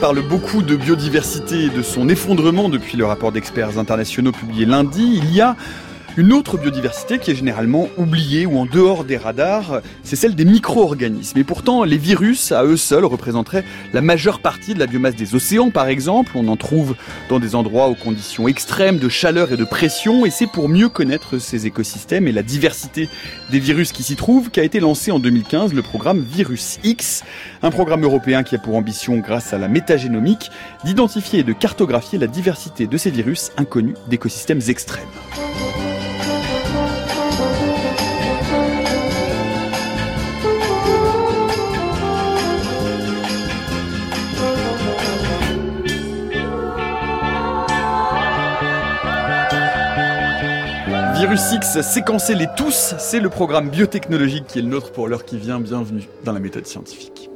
Parle beaucoup de biodiversité et de son effondrement depuis le rapport d'experts internationaux publié lundi, il y a une autre biodiversité qui est généralement oubliée ou en dehors des radars, c'est celle des micro-organismes. Et pourtant, les virus, à eux seuls, représenteraient la majeure partie de la biomasse des océans, par exemple. On en trouve dans des endroits aux conditions extrêmes de chaleur et de pression. Et c'est pour mieux connaître ces écosystèmes et la diversité des virus qui s'y trouvent qu'a été lancé en 2015 le programme Virus X, un programme européen qui a pour ambition, grâce à la métagénomique, d'identifier et de cartographier la diversité de ces virus inconnus d'écosystèmes extrêmes. Virus X, séquencer les tous, c'est le programme biotechnologique qui est le nôtre pour l'heure qui vient. Bienvenue dans la méthode scientifique.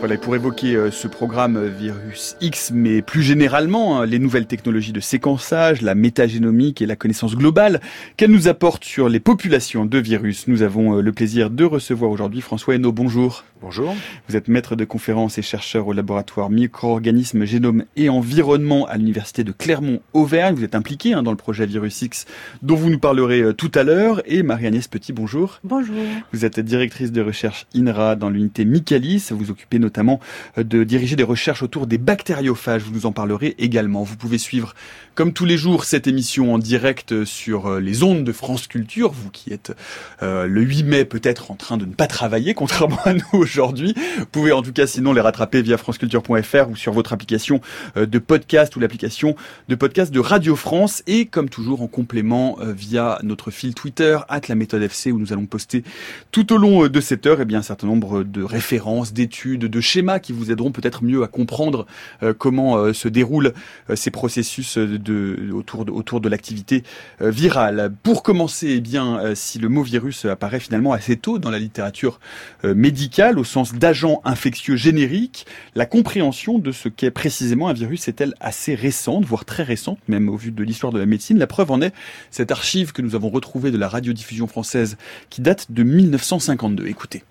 Voilà, pour évoquer euh, ce programme euh, Virus X, mais plus généralement hein, les nouvelles technologies de séquençage, la métagénomique et la connaissance globale qu'elles nous apportent sur les populations de virus, nous avons euh, le plaisir de recevoir aujourd'hui François Hainaut. Bonjour. Bonjour. Vous êtes maître de conférences et chercheur au laboratoire micro-organismes, génome et environnement à l'université de Clermont-Auvergne. Vous êtes impliqué hein, dans le projet Virus X dont vous nous parlerez tout à l'heure. Et Marie-Agnès Petit, bonjour. Bonjour. Vous êtes directrice de recherche INRA dans l'unité Micalis. Vous occupez notamment euh, de diriger des recherches autour des bactériophages. Vous nous en parlerez également. Vous pouvez suivre, comme tous les jours, cette émission en direct sur euh, les ondes de France Culture. Vous qui êtes euh, le 8 mai peut-être en train de ne pas travailler, contrairement à nous aujourd'hui. Vous pouvez en tout cas sinon les rattraper via franceculture.fr ou sur votre application de podcast ou l'application de podcast de Radio France. Et comme toujours en complément via notre fil Twitter, at la méthode FC, où nous allons poster tout au long de cette heure eh bien, un certain nombre de références, d'études, de schémas qui vous aideront peut-être mieux à comprendre euh, comment euh, se déroulent euh, ces processus de, autour de, autour de l'activité virale. Pour commencer, eh bien, si le mot virus apparaît finalement assez tôt dans la littérature médicale au sens d'agent infectieux générique, la compréhension de ce qu'est précisément un virus est-elle assez récente, voire très récente, même au vu de l'histoire de la médecine? La preuve en est cette archive que nous avons retrouvée de la radiodiffusion française qui date de 1952. Écoutez.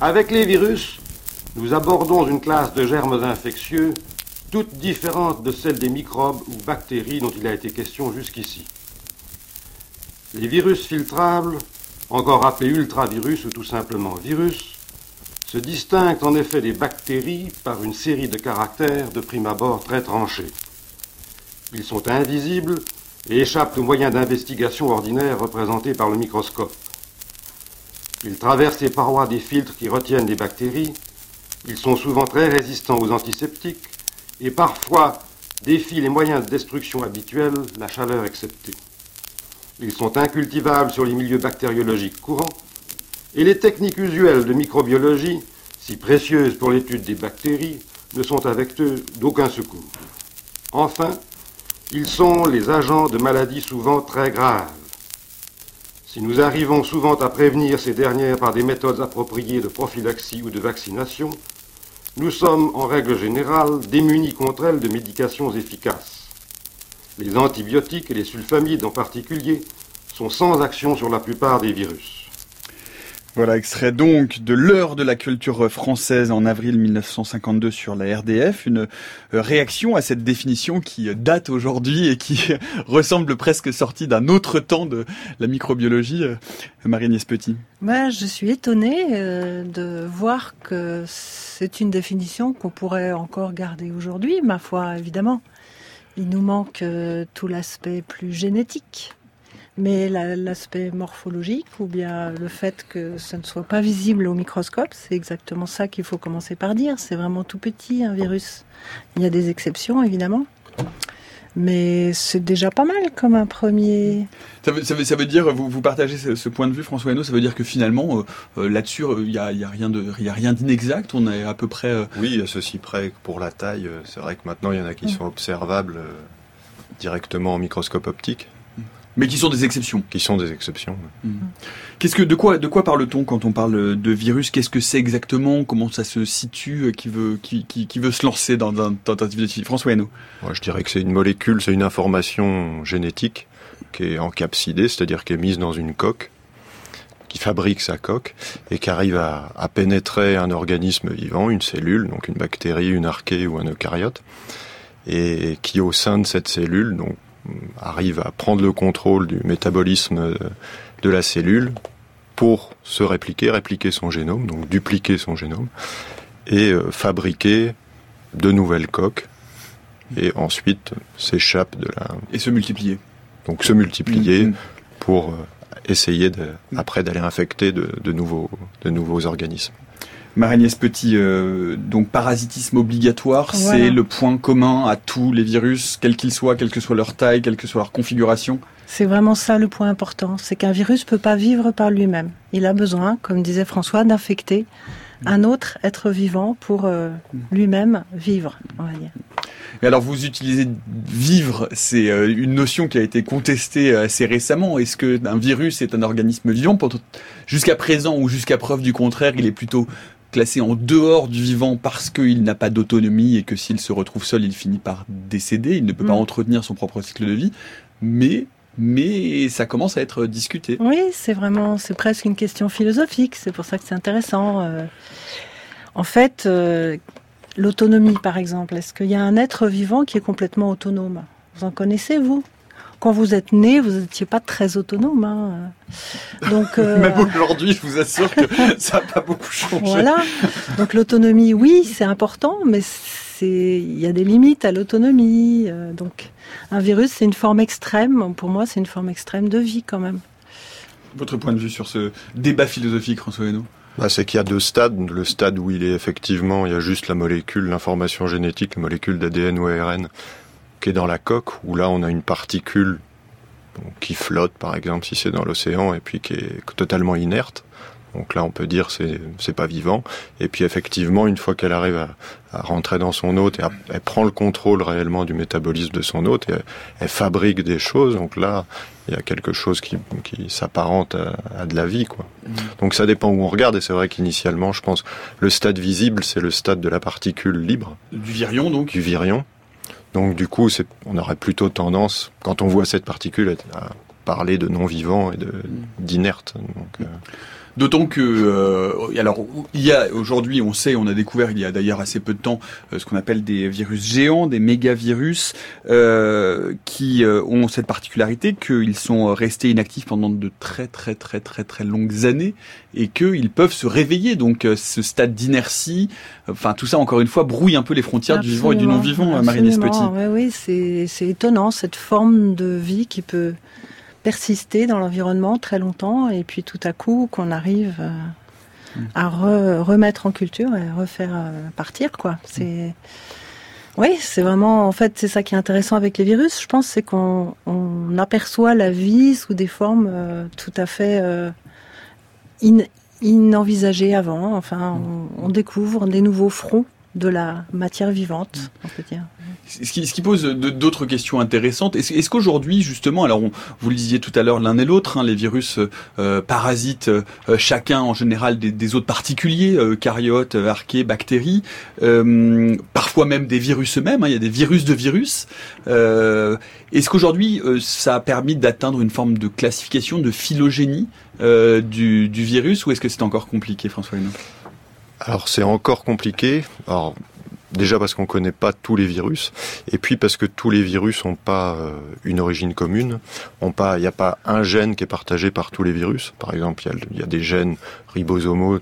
Avec les virus, nous abordons une classe de germes infectieux toute différente de celle des microbes ou bactéries dont il a été question jusqu'ici. Les virus filtrables, encore appelés ultravirus ou tout simplement virus, se distinguent en effet des bactéries par une série de caractères de prime abord très tranchés. Ils sont invisibles et échappent aux moyens d'investigation ordinaires représentés par le microscope. Ils traversent les parois des filtres qui retiennent les bactéries ils sont souvent très résistants aux antiseptiques et parfois défient les moyens de destruction habituels, la chaleur exceptée. Ils sont incultivables sur les milieux bactériologiques courants et les techniques usuelles de microbiologie, si précieuses pour l'étude des bactéries, ne sont avec eux d'aucun secours. Enfin, ils sont les agents de maladies souvent très graves. Si nous arrivons souvent à prévenir ces dernières par des méthodes appropriées de prophylaxie ou de vaccination, nous sommes, en règle générale, démunis contre elles de médications efficaces. Les antibiotiques et les sulfamides en particulier sont sans action sur la plupart des virus. Voilà, extrait donc de l'heure de la culture française en avril 1952 sur la RDF, une euh, réaction à cette définition qui date aujourd'hui et qui ressemble presque sortie d'un autre temps de la microbiologie. Euh, Marie-Agnès Petit. Ben, je suis étonnée euh, de voir que c'est une définition qu'on pourrait encore garder aujourd'hui, ma foi, évidemment. Il nous manque tout l'aspect plus génétique mais l'aspect morphologique ou bien le fait que ça ne soit pas visible au microscope, c'est exactement ça qu'il faut commencer par dire. C'est vraiment tout petit un virus. Il y a des exceptions évidemment. Mais c'est déjà pas mal comme un premier. Ça veut, ça veut, ça veut dire, vous, vous partagez ce, point de vue, François Hainaut, ça veut dire que finalement, euh, euh, là-dessus, il n'y a, y a, rien de, y a rien d'inexact, on est à peu près. Euh, oui, à ceci près pour la taille, c'est vrai que maintenant il y en a qui sont observables directement en microscope optique. Mais qui sont des exceptions. Qui sont des exceptions. Mmh. Qu'est-ce que de quoi de quoi parle-t-on quand on parle de virus? Qu'est-ce que c'est exactement? Comment ça se situe Qui veut qui, qui, qui veut se lancer dans un tentative de François Hainaut Je dirais que c'est une molécule, c'est une information génétique qui est encapsidée, c'est-à-dire qui est mise dans une coque qui fabrique sa coque et qui arrive à, à, pénétrer un organisme vivant, une cellule, donc une bactérie, une archée ou un eucaryote, et qui au sein de cette cellule donc, arrive à prendre le contrôle du métabolisme de la cellule pour se répliquer, répliquer son génome, donc dupliquer son génome, et euh, fabriquer de nouvelles coques, et ensuite s'échappe de la... Et se multiplier. Donc se multiplier mm-hmm. pour euh, essayer de, après d'aller infecter de, de, nouveaux, de nouveaux organismes. Marie-Agnès Petit, euh, donc parasitisme obligatoire, c'est le point commun à tous les virus, quels qu'ils soient, quelle que soit leur taille, quelle que soit leur configuration C'est vraiment ça le point important, c'est qu'un virus ne peut pas vivre par lui-même. Il a besoin, comme disait François, d'infecter un autre être vivant pour euh, lui-même vivre, on va dire. Et alors vous utilisez vivre, c'est euh, une notion qui a été contestée assez récemment. Est-ce que un virus est un organisme vivant? Jusqu'à présent ou jusqu'à preuve du contraire, il est plutôt classé en dehors du vivant parce qu'il n'a pas d'autonomie et que s'il se retrouve seul, il finit par décéder. Il ne peut pas mm. entretenir son propre cycle de vie. Mais mais ça commence à être discuté. Oui, c'est vraiment, c'est presque une question philosophique. C'est pour ça que c'est intéressant. Euh. en fait, L'autonomie, par exemple. Est-ce qu'il y a un être vivant qui est complètement autonome? Vous en connaissez, vous? Quand vous êtes né, vous n'étiez pas très autonome. Hein. Donc, euh, Même aujourd'hui, je vous assure que ça n'a pas beaucoup changé. Voilà. Donc l'autonomie, oui, c'est important, mais il y a des limites à l'autonomie. Euh, donc un virus, c'est une forme extrême. Pour moi, c'est une forme extrême de vie quand même. Votre point de vue sur ce débat philosophique, François Hainaut? Bah, c'est qu'il y a deux stades. Le stade où il est effectivement, il y a juste la molécule, l'information génétique, la molécule d'ADN ou ARN qui est dans la coque, où là on a une particule qui flotte par exemple si c'est dans l'océan et puis qui est totalement inerte. Donc là, on peut dire c'est c'est pas vivant. Et puis effectivement, une fois qu'elle arrive à, à, rentrer dans son hôte, et elle prend le contrôle réellement du métabolisme de son hôte, et elle, fabrique des choses. Donc là, il y a quelque chose qui, qui s'apparente à, de la vie, quoi. Mmh. Donc ça dépend où on regarde. Et c'est vrai qu'initialement, je pense, le stade visible, c'est le stade de la particule libre. Du virion, donc? Du virion. Donc du coup, on aurait plutôt tendance, quand on voit cette particule, à parler de non vivant et de mmh. d'inerte. Donc, euh, D'autant que, euh, alors, il y a aujourd'hui, on sait, on a découvert il y a d'ailleurs assez peu de temps euh, ce qu'on appelle des virus géants, des mégavirus, euh, qui euh, ont cette particularité qu'ils sont restés inactifs pendant de très très très très très longues années et qu'ils peuvent se réveiller. Donc, ce stade d'inertie, enfin, tout ça encore une fois brouille un peu les frontières du vivant et du non-vivant, Marine Petit. Oui, oui, c'est étonnant cette forme de vie qui peut persister dans l'environnement très longtemps et puis tout à coup qu'on arrive euh, à remettre en culture et refaire euh, partir quoi. C'est oui, c'est vraiment en fait c'est ça qui est intéressant avec les virus. Je pense c'est qu'on aperçoit la vie sous des formes euh, tout à fait inenvisagées avant. Enfin, on découvre des nouveaux fronts de la matière vivante, on peut dire. Ce qui, pose d'autres questions intéressantes. Est-ce qu'aujourd'hui, justement, alors vous le disiez tout à l'heure l'un et l'autre, hein, les virus euh, parasitent euh, chacun en général des, autres particuliers, euh, caryotes, archées, bactéries, euh, parfois même des virus eux-mêmes. Hein, il y a des virus de virus. Est-ce qu'aujourd'hui, ça a permis d'atteindre une forme de classification, de phylogénie du, virus, ou est-ce que c'est encore compliqué, François Hénaud alors c'est encore compliqué. Alors déjà parce qu'on connaît pas tous les virus, et puis parce que tous les virus n'ont pas euh, une origine commune. il n'y a pas un gène qui est partagé par tous les virus. Par exemple, il y, a, des gènes ribosomaux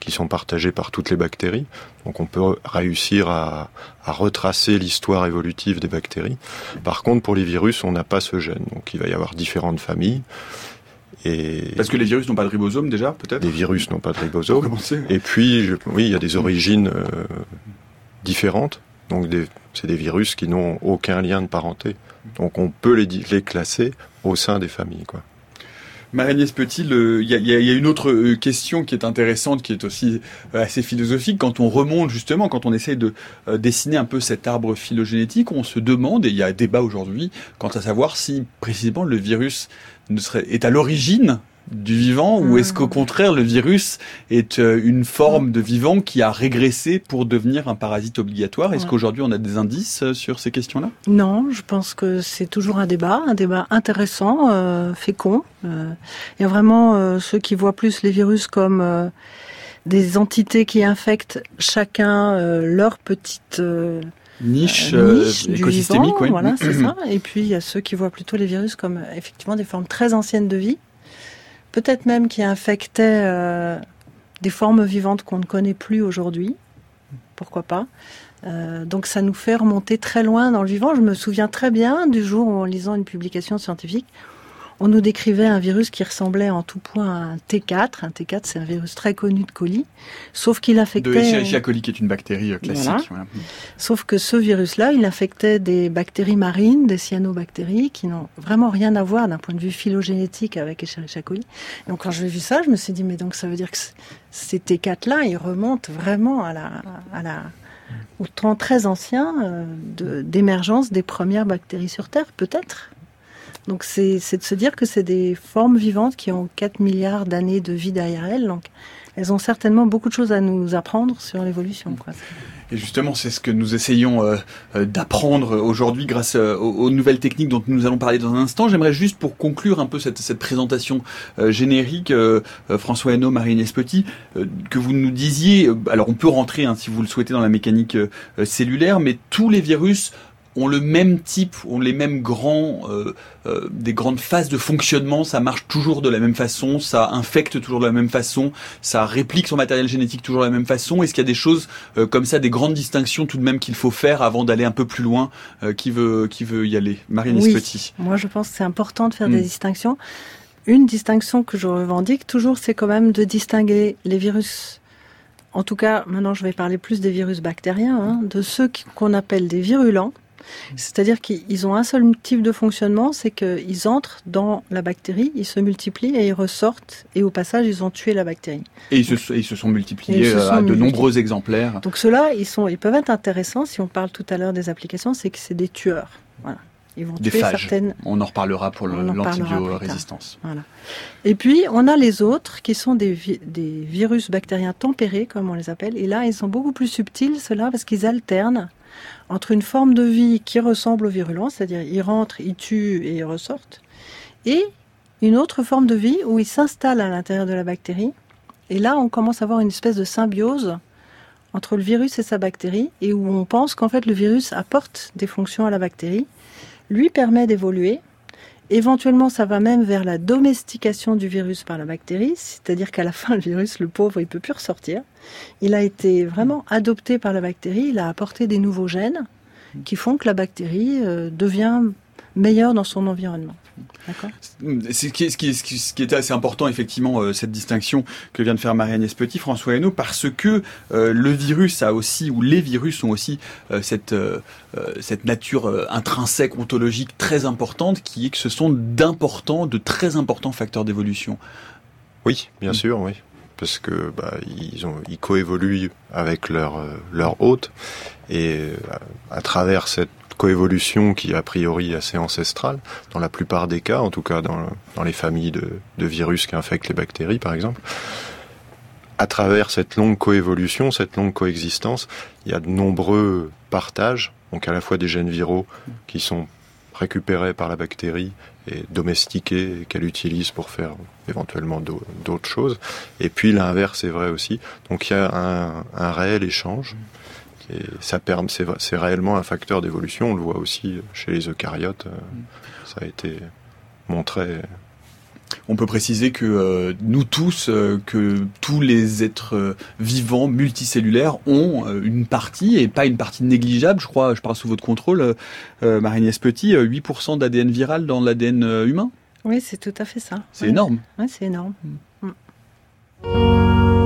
qui sont partagés par toutes les bactéries. Donc on peut réussir à retracer l'histoire évolutive des bactéries. Par contre, pour les virus, on n'a pas ce gène. Donc il va y avoir différentes familles. Parce que les virus n'ont pas de ribosome déjà, peut-être Les virus n'ont pas de ribosome. Et puis, oui, il y a des origines euh, différentes. Donc, c'est des virus qui n'ont aucun lien de parenté. Donc, on peut les, les classer au sein des familles, quoi. Marie-Agnès Petit, il y, a, une autre euh, question qui est intéressante, qui est aussi euh, assez philosophique. Quand on remonte justement, quand on essaie de dessiner un peu cet arbre phylogénétique, on se demande, et il y a un débat aujourd'hui, quant à savoir si précisément le virus ne serait, est à l'origine du vivant ou est-ce qu'au contraire le virus est euh, une forme de vivant qui a régressé pour devenir un parasite obligatoire? Est-ce qu'aujourd'hui on a des indices euh, sur ces questions-là? Non, je pense que c'est toujours un débat, un débat intéressant, euh, fécond. Il y a vraiment ceux qui voient plus les virus comme des entités qui infectent chacun leur petite niche, écosystémique, voilà, c'est ça. Et puis il y a ceux qui voient plutôt les virus comme effectivement des formes très anciennes de vie peut-être même qui infectait euh, des formes vivantes qu'on ne connaît plus aujourd'hui. Pourquoi pas euh, donc ça nous fait remonter très loin dans le vivant. Je me souviens très bien du jour où, en lisant une publication scientifique, on nous décrivait un virus qui ressemblait en tout point à un T4. Un T4, c'est un virus très connu de colis, sauf qu'il infectait... De Escherichia coli, qui est une bactérie euh, classique. Sauf que ce virus-là, il infectait des bactéries marines, des cyanobactéries, qui n'ont vraiment rien à voir d'un point de vue phylogénétique avec Escherichia coli. Donc quand j'ai vu ça, je me suis dit, mais donc ça veut dire que ces T4-là, ils remontent vraiment à la... À la au temps très ancien euh, d'émergence des premières bactéries sur Terre, peut-être. Donc c'est de se dire que c'est des formes vivantes qui ont 4 milliards d'années de vie derrière elles. Donc elles ont certainement beaucoup de choses à nous apprendre sur l'évolution. Et justement, c'est ce que nous essayons euh, euh, d'apprendre aujourd'hui grâce euh, aux, nouvelles techniques dont nous allons parler dans un instant. J'aimerais juste pour conclure un peu cette, présentation générique, François Hainaut, Marine Espetit, que vous nous disiez, alors on peut rentrer hein, si vous le souhaitez dans la mécanique cellulaire, mais tous les virus ont le même type, ont les mêmes grands, euh, euh, des grandes phases de fonctionnement. Ça marche toujours de la même façon, ça infecte toujours de la même façon, ça réplique son matériel génétique toujours de la même façon. Est-ce qu'il y a des choses euh, comme ça, des grandes distinctions tout de même qu'il faut faire avant d'aller un peu plus loin Qui veut, qui veut y aller? Marine oui. Petit. Moi, je pense que c'est important de faire des hmm. distinctions. Une distinction que je revendique toujours, c'est quand même de distinguer les virus en tout cas, maintenant je vais parler plus des virus bactériens, hein, de ceux qu'on appelle des virulents, c'est-à-dire qu'ils ont un seul type de fonctionnement, c'est qu'ils entrent dans la bactérie, ils se multiplient et ils ressortent, et au passage, ils ont tué la bactérie. Et ils se, ils se sont multipliés euh, à de nombreux exemplaires. Donc ceux-là, ils, sont, ils peuvent être intéressants, si on parle tout à l'heure des applications, c'est que c'est des tueurs. Voilà. Ils vont des tuer certaines... On en reparlera pour l'antibiorésistance. Voilà. Et puis, on a les autres qui sont des, des virus bactériens tempérés, comme on les appelle. Et là, ils sont beaucoup plus subtils, ceux-là, parce qu'ils alternent entre une forme de vie qui ressemble au virulent, c'est-à-dire ils rentrent, ils tuent et ils ressortent, et une autre forme de vie où ils s'installent à l'intérieur de la bactérie. Et là, on commence à avoir une espèce de symbiose entre le virus et sa bactérie, et où on pense qu'en fait le virus apporte des fonctions à la bactérie, lui permet d'évoluer, Éventuellement, ça va même vers la domestication du virus par la bactérie, c'est-à-dire qu'à la fin, le virus, le pauvre, il peut plus ressortir. Il a été vraiment adopté par la bactérie, il a apporté des nouveaux gènes qui font que la bactérie euh, devient meilleure dans son environnement. Ce qui, ce, qui, ce qui était assez important, effectivement, euh, cette distinction que vient de faire Marie-Agnès Petit, François Hainaut, parce que euh, le virus a aussi, ou les virus ont aussi euh, cette, cette nature intrinsèque, ontologique très importante, qui est que ce sont d'importants, de très importants facteurs d'évolution. Oui, bien mm. sûr, oui parce que bah, ils, ont, ils coévoluent avec leur, leur hôte et à travers cette coévolution qui est a priori assez ancestrale, dans la plupart des cas, en tout cas dans, dans les familles de, de, virus qui infectent les bactéries par exemple. À travers cette longue coévolution, cette longue coexistence, il y a de nombreux partages, donc à la fois des gènes viraux qui sont récupérés par la bactérie et domestiqués et qu'elle utilise pour faire éventuellement d'autres choses. Et puis l'inverse est vrai aussi. Donc il y a un, un réel échange et ça permet, c'est réellement un facteur d'évolution. On le voit aussi chez les eucaryotes. Euh, ça a été montré. On peut préciser que euh, nous tous, euh, que tous les êtres vivants multicellulaires ont une partie, et pas une partie négligeable, je crois, je parle sous votre contrôle, Marine Petit, 8% d'ADN viral dans l'ADN humain Oui, c'est tout à fait ça. C'est énorme. Oui, c'est énorme. Mm.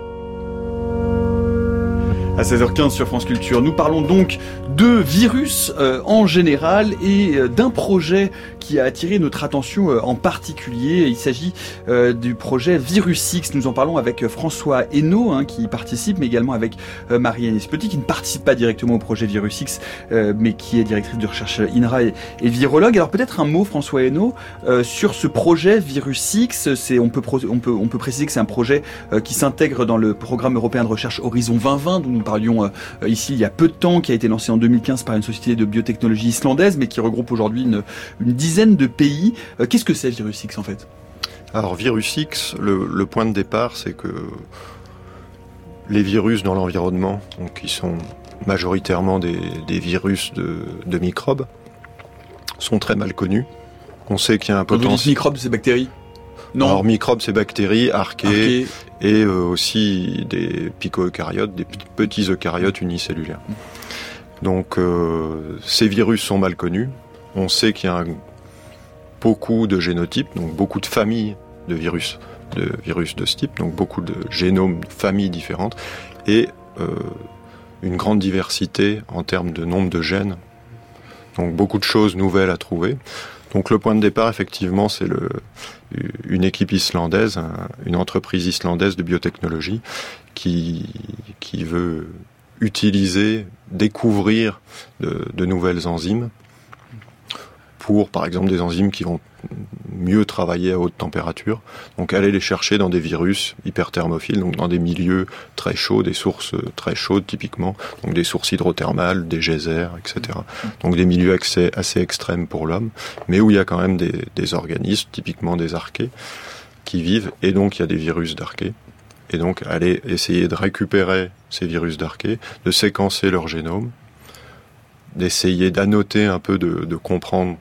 À 16h15 sur France Culture. Nous parlons donc de virus euh, en général et euh, d'un projet qui a attiré notre attention euh, en particulier. Il s'agit du projet Virus X. Nous en parlons avec François Hainaut hein, qui participe, mais également avec Marie-Anne Petit qui ne participe pas directement au projet Virus X, mais qui est directrice de recherche INRA et, virologue. Alors peut-être un mot, François Hainaut, sur ce projet Virus X. C'est, on, peut, on, peut, on peut préciser que c'est un projet qui s'intègre dans le programme européen de recherche Horizon 2020 dont nous parlions euh, ici il y a peu de temps, qui a été lancé en 2015 par une société de biotechnologie islandaise, mais qui regroupe aujourd'hui une, dizaine de pays. Euh, qu'est-ce que c'est Virus X en fait? Alors Virus X, le, point de départ, c'est que les virus dans l'environnement, qui sont majoritairement des, virus de, microbes, sont très mal connus. On sait qu'il y a un potentiel. microbes, c'est bactéries? Non. Alors microbes, c'est bactéries, archées, et euh, aussi des pico-eucaryotes, des petits eucaryotes unicellulaires. Donc euh, ces virus sont mal connus. On sait qu'il y a beaucoup de génotypes, donc beaucoup de familles de virus, de virus de ce type, donc beaucoup de génomes, familles différentes, et euh, une grande diversité en termes de nombre de gènes. Donc beaucoup de choses nouvelles à trouver. Donc le point de départ, effectivement, c'est une équipe islandaise, une entreprise islandaise de biotechnologie qui, qui veut utiliser, découvrir de, de nouvelles enzymes pour, par exemple, des enzymes qui vont mieux travailler à haute température. Donc aller les chercher dans des virus hyperthermophiles, donc dans des milieux très chauds, des sources très chaudes typiquement, donc des sources hydrothermales, des geysers, etc. Donc des milieux assez, assez extrêmes pour l'homme, mais où il y a quand même des, organismes, typiquement des archées, qui vivent, et donc il y a des virus d'archées. Et donc aller essayer de récupérer ces virus d'archées, de séquencer leur génome, d'essayer d'annoter un peu, de comprendre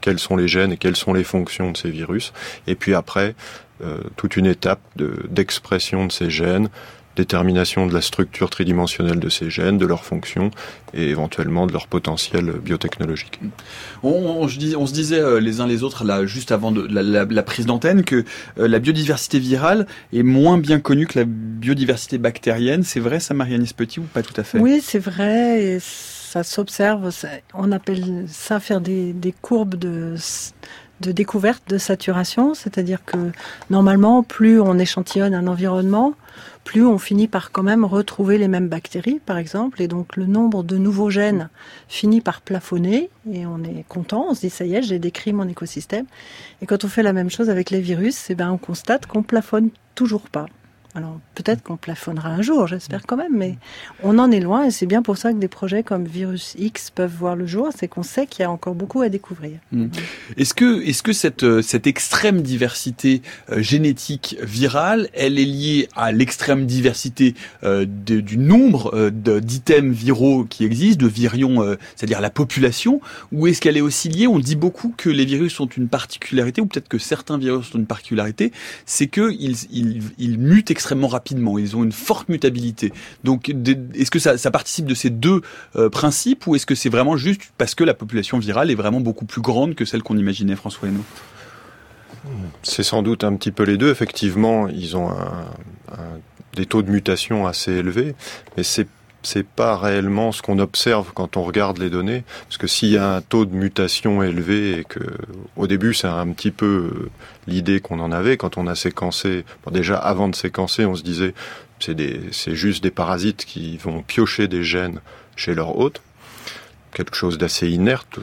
quels sont les gènes et quelles sont les fonctions de ces virus. Et puis après, euh, toute une étape d'expression de, ces gènes, détermination de la structure tridimensionnelle de ces gènes, de leurs fonctions et éventuellement de leur potentiel biotechnologique. On, on, se disait euh, les uns les autres là juste avant de, la, prise d'antenne que euh, la biodiversité virale est moins bien connue que la biodiversité bactérienne. C'est vrai ça, Marianne Petit, ou pas tout à fait? Oui, c'est vrai. Et ça s'observe. On appelle ça faire des, courbes de, découverte de saturation, c'est-à-dire que normalement, plus on échantillonne un environnement, plus on finit par quand même retrouver les mêmes bactéries, par exemple, et donc le nombre de nouveaux gènes finit par plafonner, et on est content, on se dit ça y est, j'ai décrit mon écosystème. Et quand on fait la même chose avec les virus, eh ben on constate qu'on plafonne toujours pas. Alors peut-être qu'on plafonnera un jour, j'espère quand même, mais on en est loin et c'est bien pour ça que des projets comme Virus X peuvent voir le jour, c'est qu'on sait qu'il y a encore beaucoup à découvrir. Hmm. Est-ce que, est-ce que cette, euh, cette extrême diversité euh, génétique virale, elle est liée à l'extrême diversité euh, du nombre d'items viraux qui existent, de virions, c'est-à-dire la population, ou est-ce qu'elle est aussi liée, on dit beaucoup que les virus ont une particularité, ou peut-être que certains virus ont une particularité, c'est qu'ils ils, ils mutent extrêmement rapidement. Ils ont une forte mutabilité. Donc, est-ce que ça, participe de ces deux euh, principes ou est-ce que c'est vraiment juste parce que la population virale est vraiment beaucoup plus grande que celle qu'on imaginait, François Hainaut C'est sans doute un petit peu les deux. Effectivement, ils ont des taux de mutation assez élevés, mais c'est c'est pas réellement ce qu'on observe quand on regarde les données, parce que s'il y a un taux de mutation élevé et que au début c'est un petit peu euh, l'idée qu'on en avait quand on a séquencé. déjà avant de séquencer, on se disait c'est c'est juste des parasites qui vont piocher des gènes chez leur hôte, quelque chose d'assez inerte.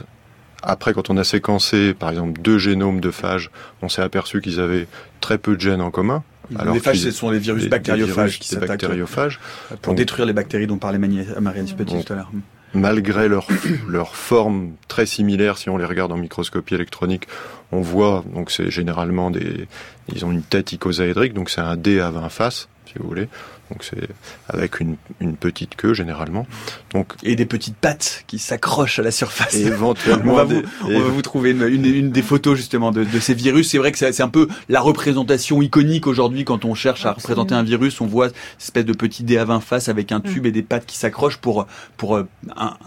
Après, quand on a séquencé, par exemple, deux génomes de phages, on s'est aperçu qu'ils avaient très peu de gènes en commun. Alors les phages, ce sont les virus bactériophages qui s'attaquent bactériophages. pour détruire les bactéries dont parlait Marianne Petit tout à l'heure. Malgré leur, leur forme très similaire, si on les regarde en microscopie électronique, on voit, donc c'est généralement des, ils ont une tête icosaédrique, donc c'est un dé à 20 faces, si vous voulez. Donc c'est avec une, une, petite queue généralement. Donc et des petites pattes qui s'accrochent à la surface. Et éventuellement, on, va vous, on va vous, trouver une, une, une, des photos justement de, de ces virus. C'est vrai que c'est un peu la représentation iconique aujourd'hui quand on cherche à représenter un virus. On voit cette espèce de petit dé à 20 faces avec un tube mm. et des pattes qui s'accrochent pour pour euh,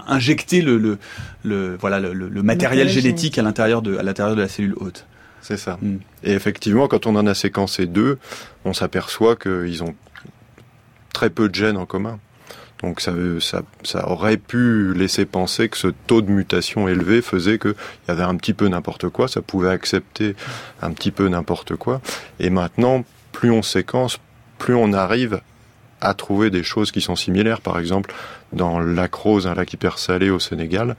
injecter le, le, le voilà le, le matériel génétique à l'intérieur de à l'intérieur de la cellule hôte. C'est ça. Mm. Et effectivement, quand on en a séquencé deux, on s'aperçoit qu'ils ont très peu de gènes en commun. Donc ça, aurait pu laisser penser que ce taux de mutation élevé faisait qu'il y avait un petit peu n'importe quoi, ça pouvait accepter un petit peu n'importe quoi. Et maintenant, plus on séquence, plus on arrive à trouver des choses qui sont similaires. Par exemple, dans l'acrose, un lac hyper salé au Sénégal,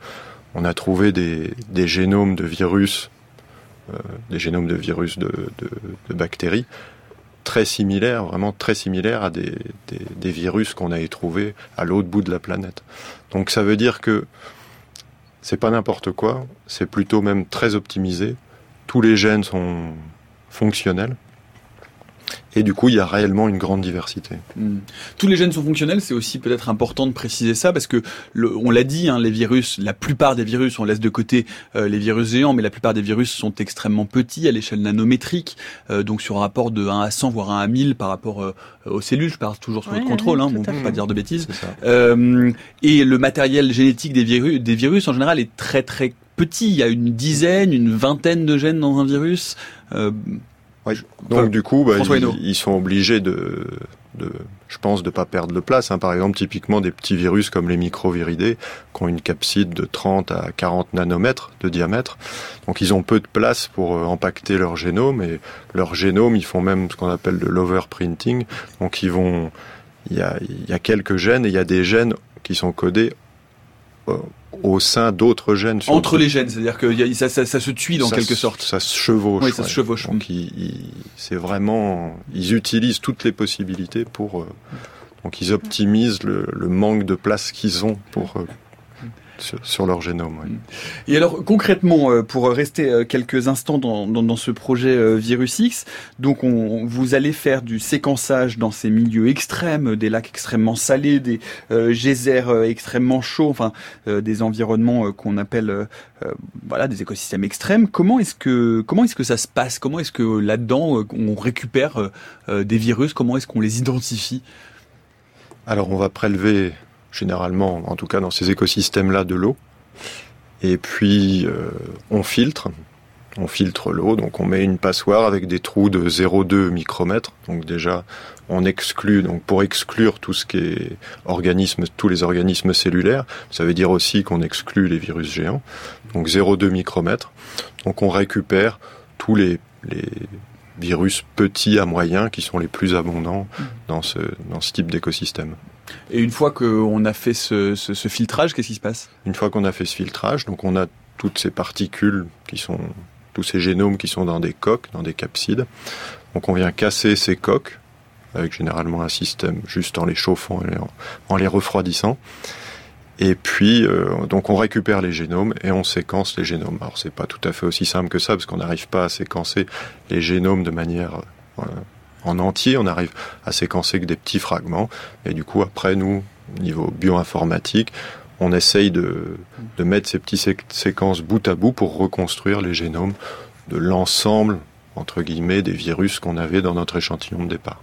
on a trouvé des, génomes de virus, euh, des génomes de virus de, bactéries très similaires, vraiment très similaires à des, virus qu'on avait trouvés à l'autre bout de la planète. Donc ça veut dire que c'est pas n'importe quoi, c'est plutôt même très optimisé. Tous les gènes sont fonctionnels. Et du coup, il y a réellement une grande diversité. Mmh. Tous les gènes sont fonctionnels, c'est aussi peut-être important de préciser ça parce que le, on l'a dit, hein, les virus, la plupart des virus, on laisse de côté euh, les virus géants, mais la plupart des virus sont extrêmement petits à l'échelle nanométrique, euh, donc sur un rapport de 1 à 100 voire 1 à 1000 par rapport euh, aux cellules. Je parle toujours sous ouais, votre contrôle, hein, bon, pour pas dire de bêtises. Euh, et le matériel génétique des virus, des virus en général est très très petit. Il y a une dizaine, une vingtaine de gènes dans un virus. Euh, Donc enfin, du coup, bah, ils, ils, sont obligés de, de, je pense, de pas perdre de place. Hein. Par exemple, typiquement des petits virus comme les microviridés, qui ont une capside de 30 à 40 nanomètres de diamètre. Donc ils ont peu de place pour euh, impacter leur génome et leur génome, ils font même ce qu'on appelle de l'overprinting. Donc ils vont, il y a, il y a quelques gènes et il y a des gènes qui sont codés euh, au sein d'autres gènes. Entre les gènes, c'est-à-dire que ça, ça, ça, se en ça quelque sorte. Ça se chevauche. Oui, ça ouais. se chevauche. Donc, c'est vraiment, ils utilisent toutes les possibilités pour. Euh, donc, ils optimisent le, le manque de place qu'ils ont pour. Euh, sur, sur, leur génome. Oui. Et alors concrètement, euh, pour rester quelques instants dans, dans, dans ce projet Virus X, donc on, vous allez faire du séquençage dans ces milieux extrêmes, des lacs extrêmement salés, des euh, geysers euh, extrêmement chauds, enfin euh, des environnements qu'on appelle voilà des écosystèmes extrêmes. Comment est-ce que comment est-ce que ça se passe? Comment est-ce que là-dedans on récupère des virus? Comment est-ce qu'on les identifie? Alors on va prélever généralement, en tout cas dans ces écosystèmes-là, de l'eau. Et puis, euh, on filtre. On filtre l'eau, donc on met une passoire avec des trous de 0,2 micromètres. Donc déjà, on exclut, donc pour exclure tout ce qui est organisme, tous les organismes cellulaires, ça veut dire aussi qu'on exclut les virus géants. Donc 0,2 micromètres. Donc on récupère tous les, les virus petits à moyens qui sont les plus abondants dans ce, dans ce type d'écosystème. Et une fois qu'on a fait ce, ce, ce filtrage, qu'est-ce qui se passe? Une fois qu'on a fait ce filtrage, donc on a toutes ces particules qui sont, tous ces génomes qui sont dans des coques, dans des capsides. Donc on vient casser ces coques avec généralement un système juste en les chauffant et en, en les refroidissant. Et puis, euh, donc on récupère les génomes et on séquence les génomes. Alors c'est pas tout à fait aussi simple que ça parce qu'on n'arrive pas à séquencer les génomes de manière euh, en entier, on arrive à séquencer que des petits fragments. Et du coup, après, nous, niveau bioinformatique, on essaye de, mettre ces petites sé séquences bout à bout pour reconstruire les génomes de l'ensemble, entre guillemets, des virus qu'on avait dans notre échantillon de départ.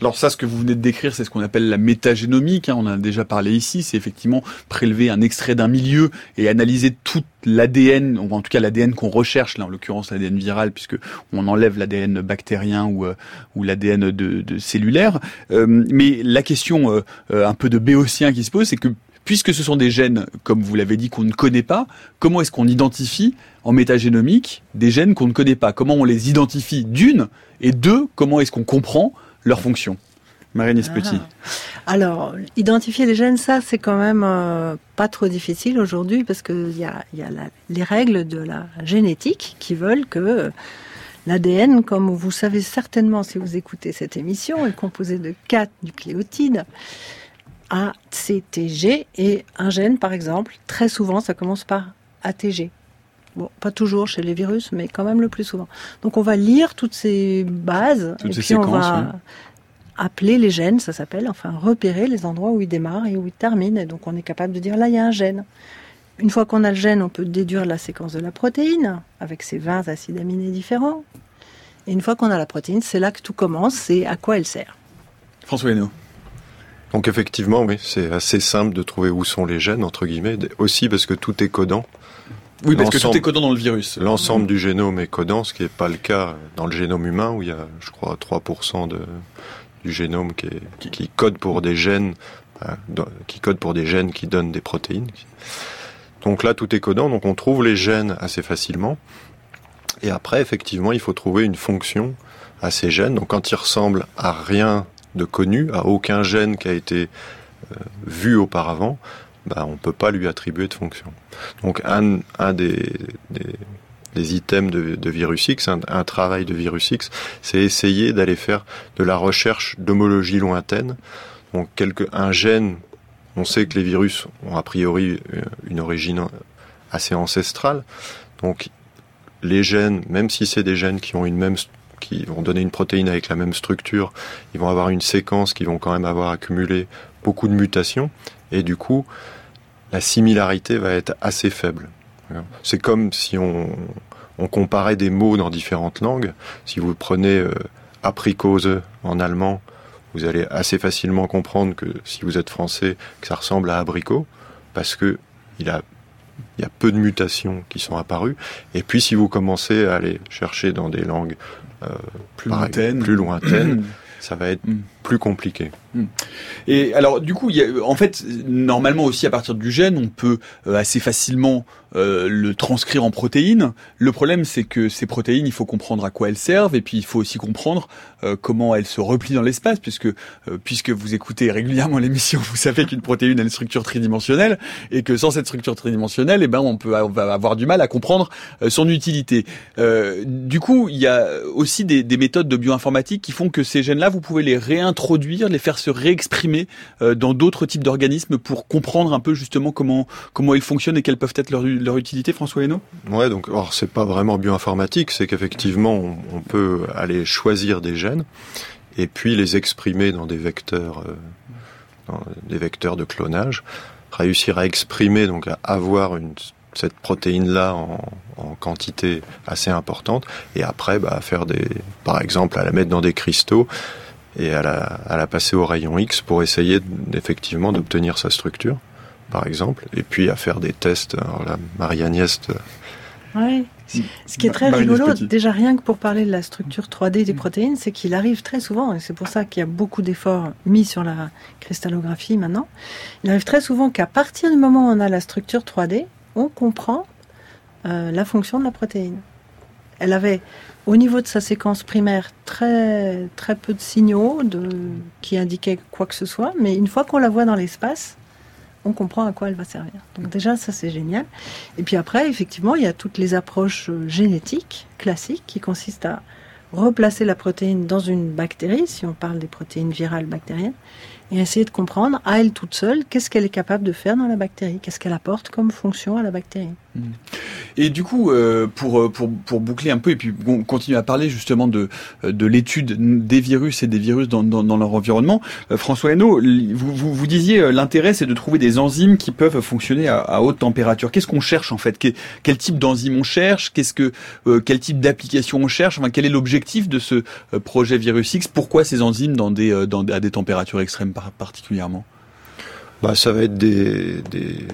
Alors ça, ce que vous venez de décrire, c'est ce qu'on appelle la métagénomique. Hein, on en a déjà parlé ici. C'est effectivement prélever un extrait d'un milieu et analyser tout l'ADN, en tout cas l'ADN qu'on recherche, là en l'occurrence l'ADN viral, puisque on enlève l'ADN bactérien ou, euh, l'ADN de, de, cellulaire. Euh, mais la question euh, un peu de béotien qui se pose, c'est que puisque ce sont des gènes, comme vous l'avez dit, qu'on ne connaît pas, comment est-ce qu'on identifie en métagénomique des gènes qu'on ne connaît pas? Comment on les identifie d'une? Et deux, comment est-ce qu'on comprend leur fonction? Marine Petit. Ah. Alors, identifier les gènes, ça, c'est quand même euh, pas trop difficile aujourd'hui parce qu'il y a, y a les règles de la génétique qui veulent que l'ADN, comme vous savez certainement si vous écoutez cette émission, est composé de quatre nucléotides. A, C, T, G et un gène, par exemple, très souvent, ça commence par ATG. Bon, pas toujours chez les virus, mais quand même le plus souvent. Donc on va lire toutes ces bases toutes et ces puis on va oui. appeler les gènes, ça s'appelle, enfin repérer les endroits où ils démarrent et où ils terminent. Et donc on est capable de dire là il y a un gène. Une fois qu'on a le gène, on peut déduire la séquence de la protéine avec ses 20 acides aminés différents. Et une fois qu'on a la protéine, c'est là que tout commence, c'est à quoi elle sert. François Hénaud. Donc effectivement, oui, c'est assez simple de trouver où sont les gènes, entre guillemets, aussi parce que tout est codant. Oui, parce que tout est codant dans le virus. L'ensemble mmh. du génome est codant, ce qui n'est pas le cas dans le génome humain, où il y a, je crois, 3% de, du génome qui, est, qui, qui, code pour des gènes qui codent pour des gènes qui donnent des protéines. Donc là, tout est codant, donc on trouve les gènes assez facilement. Et après, effectivement, il faut trouver une fonction à ces gènes. Donc quand ils ressemblent à rien de connu, à aucun gène qui a été euh, vu auparavant, bah, on ne peut pas lui attribuer de fonction. Donc un, un des, des, items de, de Virus X, un, un, travail de Virus X, c'est essayer d'aller faire de la recherche d'homologie lointaine. Donc quelque, un gène, on sait que les virus ont a priori euh, une origine assez ancestrale. Donc les gènes, même si c'est des gènes qui ont une même qui vont donner une protéine avec la même structure, ils vont avoir une séquence qui vont quand même avoir accumulé beaucoup de mutations et du coup la similarité va être assez faible. C'est comme si on, comparait des mots dans différentes langues. Si vous prenez euh, apricose en allemand, vous allez assez facilement comprendre que si vous êtes français, que ça ressemble à abricot, parce que il y a peu de mutations qui sont apparues. Et puis si vous commencez à aller chercher dans des langues plus, lointaines. plus lointaines, ça va être mm. Compliqué. Mm. Et alors, du coup, il y a, en fait, normalement aussi à partir du gène, on peut euh, assez facilement euh, le transcrire en protéines. Le problème, c'est que ces protéines, il faut comprendre à quoi elles servent, et puis il faut aussi comprendre euh, comment elles se replient dans l'espace, puisque puisque vous écoutez régulièrement l'émission, vous savez qu'une protéine a une structure tridimensionnelle, et que sans cette structure tridimensionnelle, eh ben, on peut va avoir du mal à comprendre son utilité. du coup, il y a aussi des, des méthodes de bioinformatique qui font que ces gènes-là, vous pouvez les réintroduire, les faire se réexprimer euh, dans d'autres types d'organismes pour comprendre un peu justement comment comment ils fonctionnent et quelles peuvent être leurs leur utilité, François Hainaut? Ouais, donc alors c'est pas vraiment bioinformatique, c'est qu'effectivement on, peut aller choisir des gènes et puis les exprimer dans des vecteurs, euh, des vecteurs de clonage, réussir à exprimer donc à avoir cette protéine-là en, en, quantité assez importante, et après bah, faire des, par exemple, à la mettre dans des cristaux et à la, à la passer au rayon X pour essayer effectivement d'obtenir sa structure, par exemple, et puis à faire des tests. Alors là, Marie-Agnès. Euh, oui. Ce qui est très rigolo, déjà rien que pour parler de la structure 3D des protéines, c'est qu'il arrive très souvent, et c'est pour ça qu'il y a beaucoup d'efforts mis sur la cristallographie maintenant, il arrive très souvent qu'à partir du moment où on a la structure 3D, on comprend euh, la fonction de la protéine. Elle avait au niveau de sa séquence primaire, très, peu de signaux qui indiquaient quoi que ce soit, mais une fois qu'on la voit dans l'espace, on comprend à quoi elle va servir. Donc déjà, ça c'est génial. Et puis après, effectivement, il y a toutes les approches euh, génétiques classiques qui consistent à replacer la protéine dans une bactérie, si on parle des protéines virales bactériennes, et essayer de comprendre à elle toute seule qu'est-ce qu'elle est capable de faire dans la bactérie, qu'est-ce qu'elle apporte comme fonction à la bactérie? Et du coup, euh, pour, euh, pour, pour boucler un peu et puis continuer à parler justement de, euh, de l'étude des virus et des virus dans, dans, leur environnement, François Hainaut, vous, vous, disiez l'intérêt c'est de trouver des enzymes qui peuvent fonctionner à, à haute température. Qu'est-ce qu'on cherche en fait? Quel, quel, type d'enzyme on cherche? Qu'est-ce que quel type d'application on cherche? Enfin, quel est l'objectif de ce projet Virus X? Pourquoi ces enzymes dans des, dans, à des températures extrêmes particulièrement bah, ça va être des, des,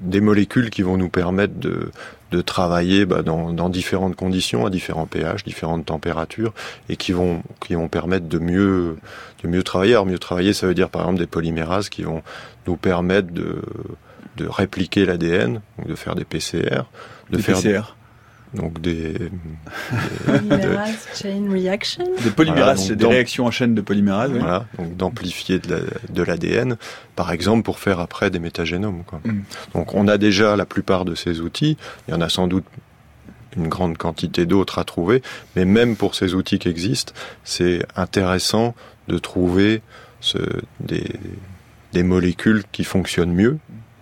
des molécules qui vont nous permettre de, de travailler bah, dans, dans, différentes conditions, à différents pH, différentes températures, et qui vont, qui vont permettre de mieux, de mieux travailler. Alors mieux travailler, ça veut dire par exemple des polymérases qui vont nous permettre de, de répliquer l'ADN, de faire des PCR, de faire PCR donc des, polymérase chain reaction. Des polymérases, c'est des réactions en chaîne de polymérase. Voilà, donc d'amplifier de l'ADN, par exemple pour faire après des métagénomes. Quoi. Mm. Donc on a déjà la plupart de ces outils. Il y en a sans doute une grande quantité d'autres à trouver, mais même pour ces outils qui existent, c'est intéressant de trouver ce, des, des molécules qui fonctionnent mieux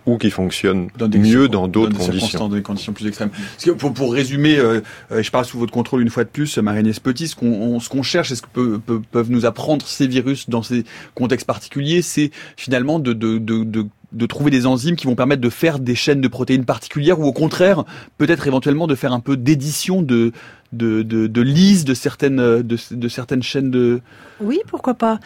ou qui fonctionnent mieux dans d'autres conditions. Dans des conditions plus extrêmes. Parce que pour, pour résumer, euh, euh, je parle sous votre contrôle une fois de plus, Marie-Agnès Petit, ce qu'on cherche, est ce que peut, peuvent nous apprendre ces virus dans ces contextes particuliers, c'est finalement de, de, de, de de trouver des enzymes qui vont permettre de faire des chaînes de protéines particulières ou au contraire peut-être éventuellement de faire un peu d'édition de de, de, lise de certaines de, certaines chaînes de oui pourquoi pas.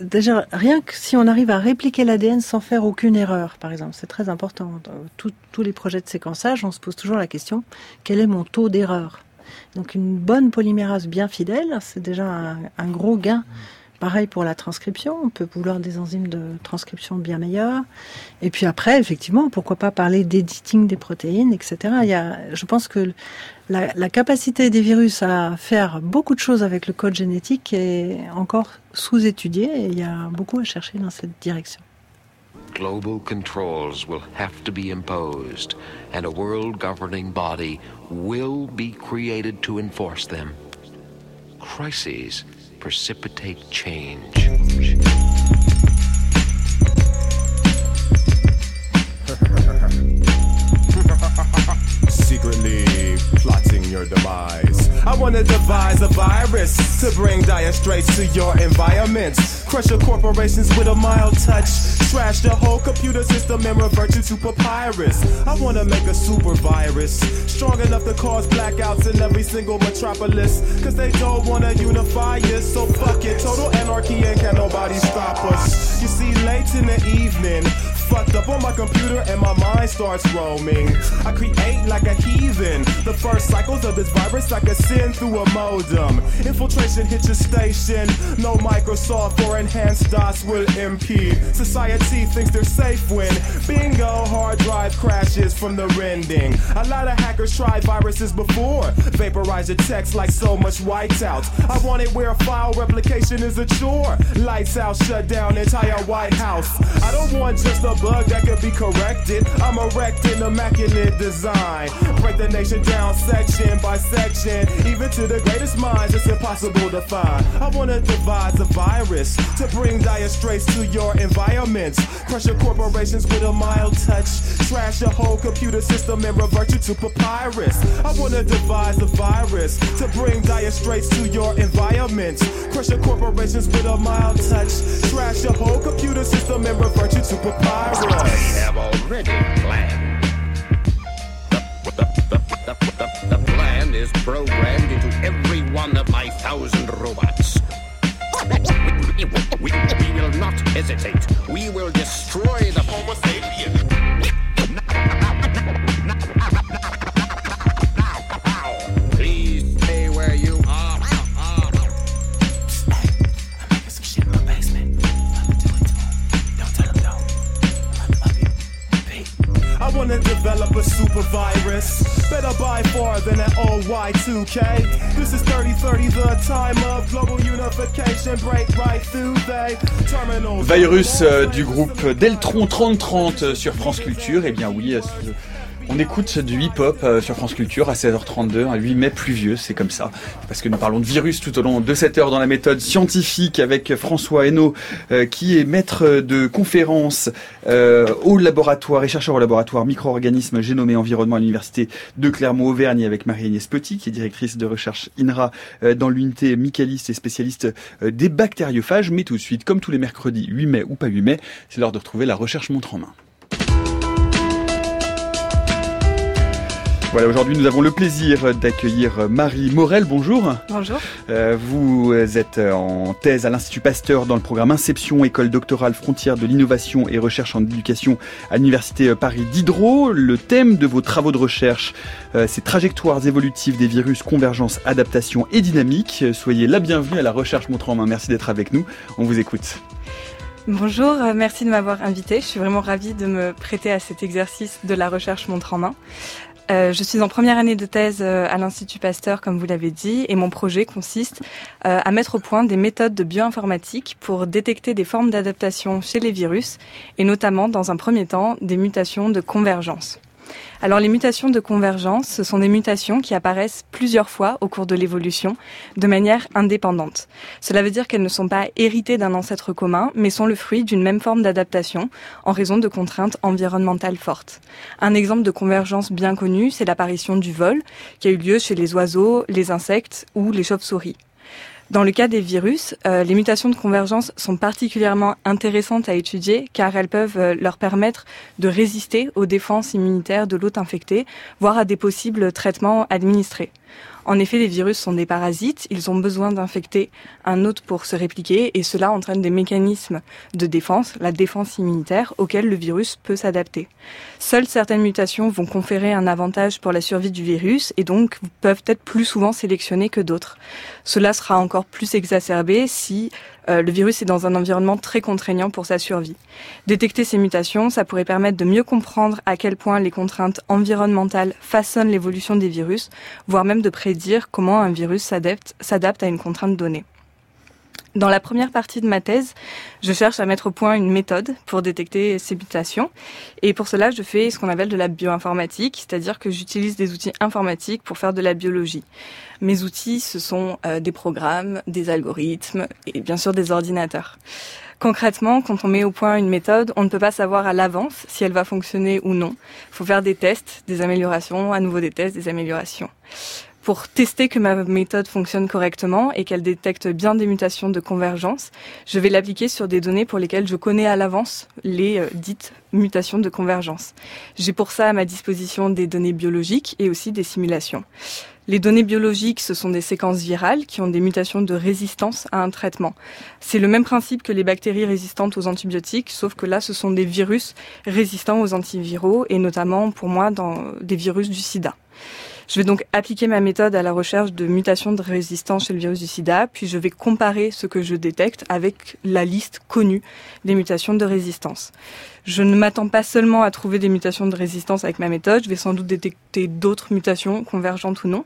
Déjà rien que si on arrive à répliquer l'ADN sans faire aucune erreur par exemple c'est très important. Tout, tous les projets de séquençage on se pose toujours la question quel est mon taux d'erreur? Donc une bonne polymérase bien fidèle c'est déjà un, un, gros gain Pareil pour la transcription, on peut vouloir des enzymes de transcription bien meilleures. Et puis après, effectivement, pourquoi pas parler d'editing des protéines, etc. Il y a, je pense que la, capacité des virus à faire beaucoup de choses avec le code génétique est encore sous-étudiée et il y a beaucoup à chercher dans cette direction. Global controls will have to be imposed, and a world governing body will be created to enforce. Crises precipitate change. Secretly plotting your demise. I wanna devise a virus to bring dire straits to your environment. Crush your corporations with a mild touch. Trash the whole computer system and revert you to papyrus. I wanna make a super virus. Strong enough to cause blackouts in every single metropolis. Cause they don't wanna unify us. So fuck it. Total anarchy and can nobody stop us. You see, late in the evening, fucked up on my computer and my mind starts roaming. I create like a heathen. The first cycles of this virus like a sin through a modem. Infiltration hit your station. No Microsoft or enhanced DOS will impede. Society thinks they're safe when bingo hard drive crashes from the rending. A lot of hackers tried viruses before. Vaporize your text like so much whiteout. I want it where file replication is a chore. Lights out, shut down entire White House. I don't want just a bug that could be corrected. I'm erecting immaculate design. Break the nation down section by section. Even to the greatest minds, it's impossible to find. I wanna devise a virus to bring dire straits to your environment. Crush your corporations with a mild touch. Trash your whole computer system and revert you to papyrus. I wanna devise a virus to bring dire straits to your environment. Crush your corporations with a mild touch. Trash your whole computer system and revert you to papyrus. I have already planned. The, the, the, the, the, plan is programmed into every one of my thousand robots. We, we, we, we will not hesitate. We will destroy the Homo sapien. A super virus. Better by far than that old Y2K. This is 3030, the time of global unification. Break right through they. Virus euh, du groupe Deltron 3030 sur France Culture. Eh bien oui, euh, on écoute du hip-hop euh, sur France Culture à 16h32, un 8 mai pluvieux, c'est comme ça. Parce que nous parlons de virus tout au long de cette heure dans la méthode scientifique avec François Hainaut, euh, qui est maître de conférence euh, au laboratoire et chercheur au laboratoire micro-organismes génome environnement à l'université de Clermont-Auvergne avec Marie-Agnès Petit, qui est directrice de recherche INRA dans l'unité Michaeliste et spécialiste des bactériophages. Mais tout de suite, comme tous les mercredis, 8 mai ou pas 8 mai, c'est l'heure de retrouver la recherche montre en main. Voilà, aujourd'hui nous avons le plaisir d'accueillir Marie Morel. Bonjour. Bonjour. Euh, vous êtes en thèse à l'Institut Pasteur dans le programme Inception, école doctorale frontière de l'innovation et recherche en éducation à l'Université Paris Diderot. Le thème de vos travaux de recherche, euh, c'est trajectoires évolutives des virus, convergence, adaptation et dynamique. Soyez la bienvenue à la recherche montre en main. Merci d'être avec nous. On vous écoute. Bonjour, euh, merci de m'avoir invité. Je suis vraiment ravie de me prêter à cet exercice de la recherche montre en main. Euh, je suis en première année de thèse euh, à l'Institut Pasteur, comme vous l'avez dit, et mon projet consiste euh, à mettre au point des méthodes de bioinformatique pour détecter des formes d'adaptation chez les virus, et notamment, dans un premier temps, des mutations de convergence. Alors les mutations de convergence, ce sont des mutations qui apparaissent plusieurs fois au cours de l'évolution de manière indépendante. Cela veut dire qu'elles ne sont pas héritées d'un ancêtre commun, mais sont le fruit d'une même forme d'adaptation en raison de contraintes environnementales fortes. Un exemple de convergence bien connu, c'est l'apparition du vol, qui a eu lieu chez les oiseaux, les insectes ou les chauves-souris. Dans le cas des virus, euh, les mutations de convergence sont particulièrement intéressantes à étudier car elles peuvent euh, leur permettre de résister aux défenses immunitaires de l'hôte infecté, voire à des possibles traitements administrés. En effet, les virus sont des parasites, ils ont besoin d'infecter un hôte pour se répliquer et cela entraîne des mécanismes de défense, la défense immunitaire, auxquels le virus peut s'adapter. Seules certaines mutations vont conférer un avantage pour la survie du virus et donc peuvent être plus souvent sélectionnées que d'autres. Cela sera encore plus exacerbé si euh, le virus est dans un environnement très contraignant pour sa survie. Détecter ces mutations, ça pourrait permettre de mieux comprendre à quel point les contraintes environnementales façonnent l'évolution des virus, voire même de prédire comment un virus s'adapte à une contrainte donnée. Dans la première partie de ma thèse, je cherche à mettre au point une méthode pour détecter ces mutations. Et pour cela, je fais ce qu'on appelle de la bioinformatique, c'est-à-dire que j'utilise des outils informatiques pour faire de la biologie. Mes outils, ce sont euh, des programmes, des algorithmes et bien sûr des ordinateurs. Concrètement, quand on met au point une méthode, on ne peut pas savoir à l'avance si elle va fonctionner ou non. Il faut faire des tests, des améliorations, à nouveau des tests, des améliorations pour tester que ma méthode fonctionne correctement et qu'elle détecte bien des mutations de convergence, je vais l'appliquer sur des données pour lesquelles je connais à l'avance les euh, dites mutations de convergence. J'ai pour ça à ma disposition des données biologiques et aussi des simulations. Les données biologiques, ce sont des séquences virales qui ont des mutations de résistance à un traitement. C'est le même principe que les bactéries résistantes aux antibiotiques, sauf que là, ce sont des virus résistants aux antiviraux et notamment pour moi dans des virus du sida. Je vais donc appliquer ma méthode à la recherche de mutations de résistance chez le virus du sida, puis je vais comparer ce que je détecte avec la liste connue des mutations de résistance. Je ne m'attends pas seulement à trouver des mutations de résistance avec ma méthode, je vais sans doute détecter d'autres mutations, convergentes ou non.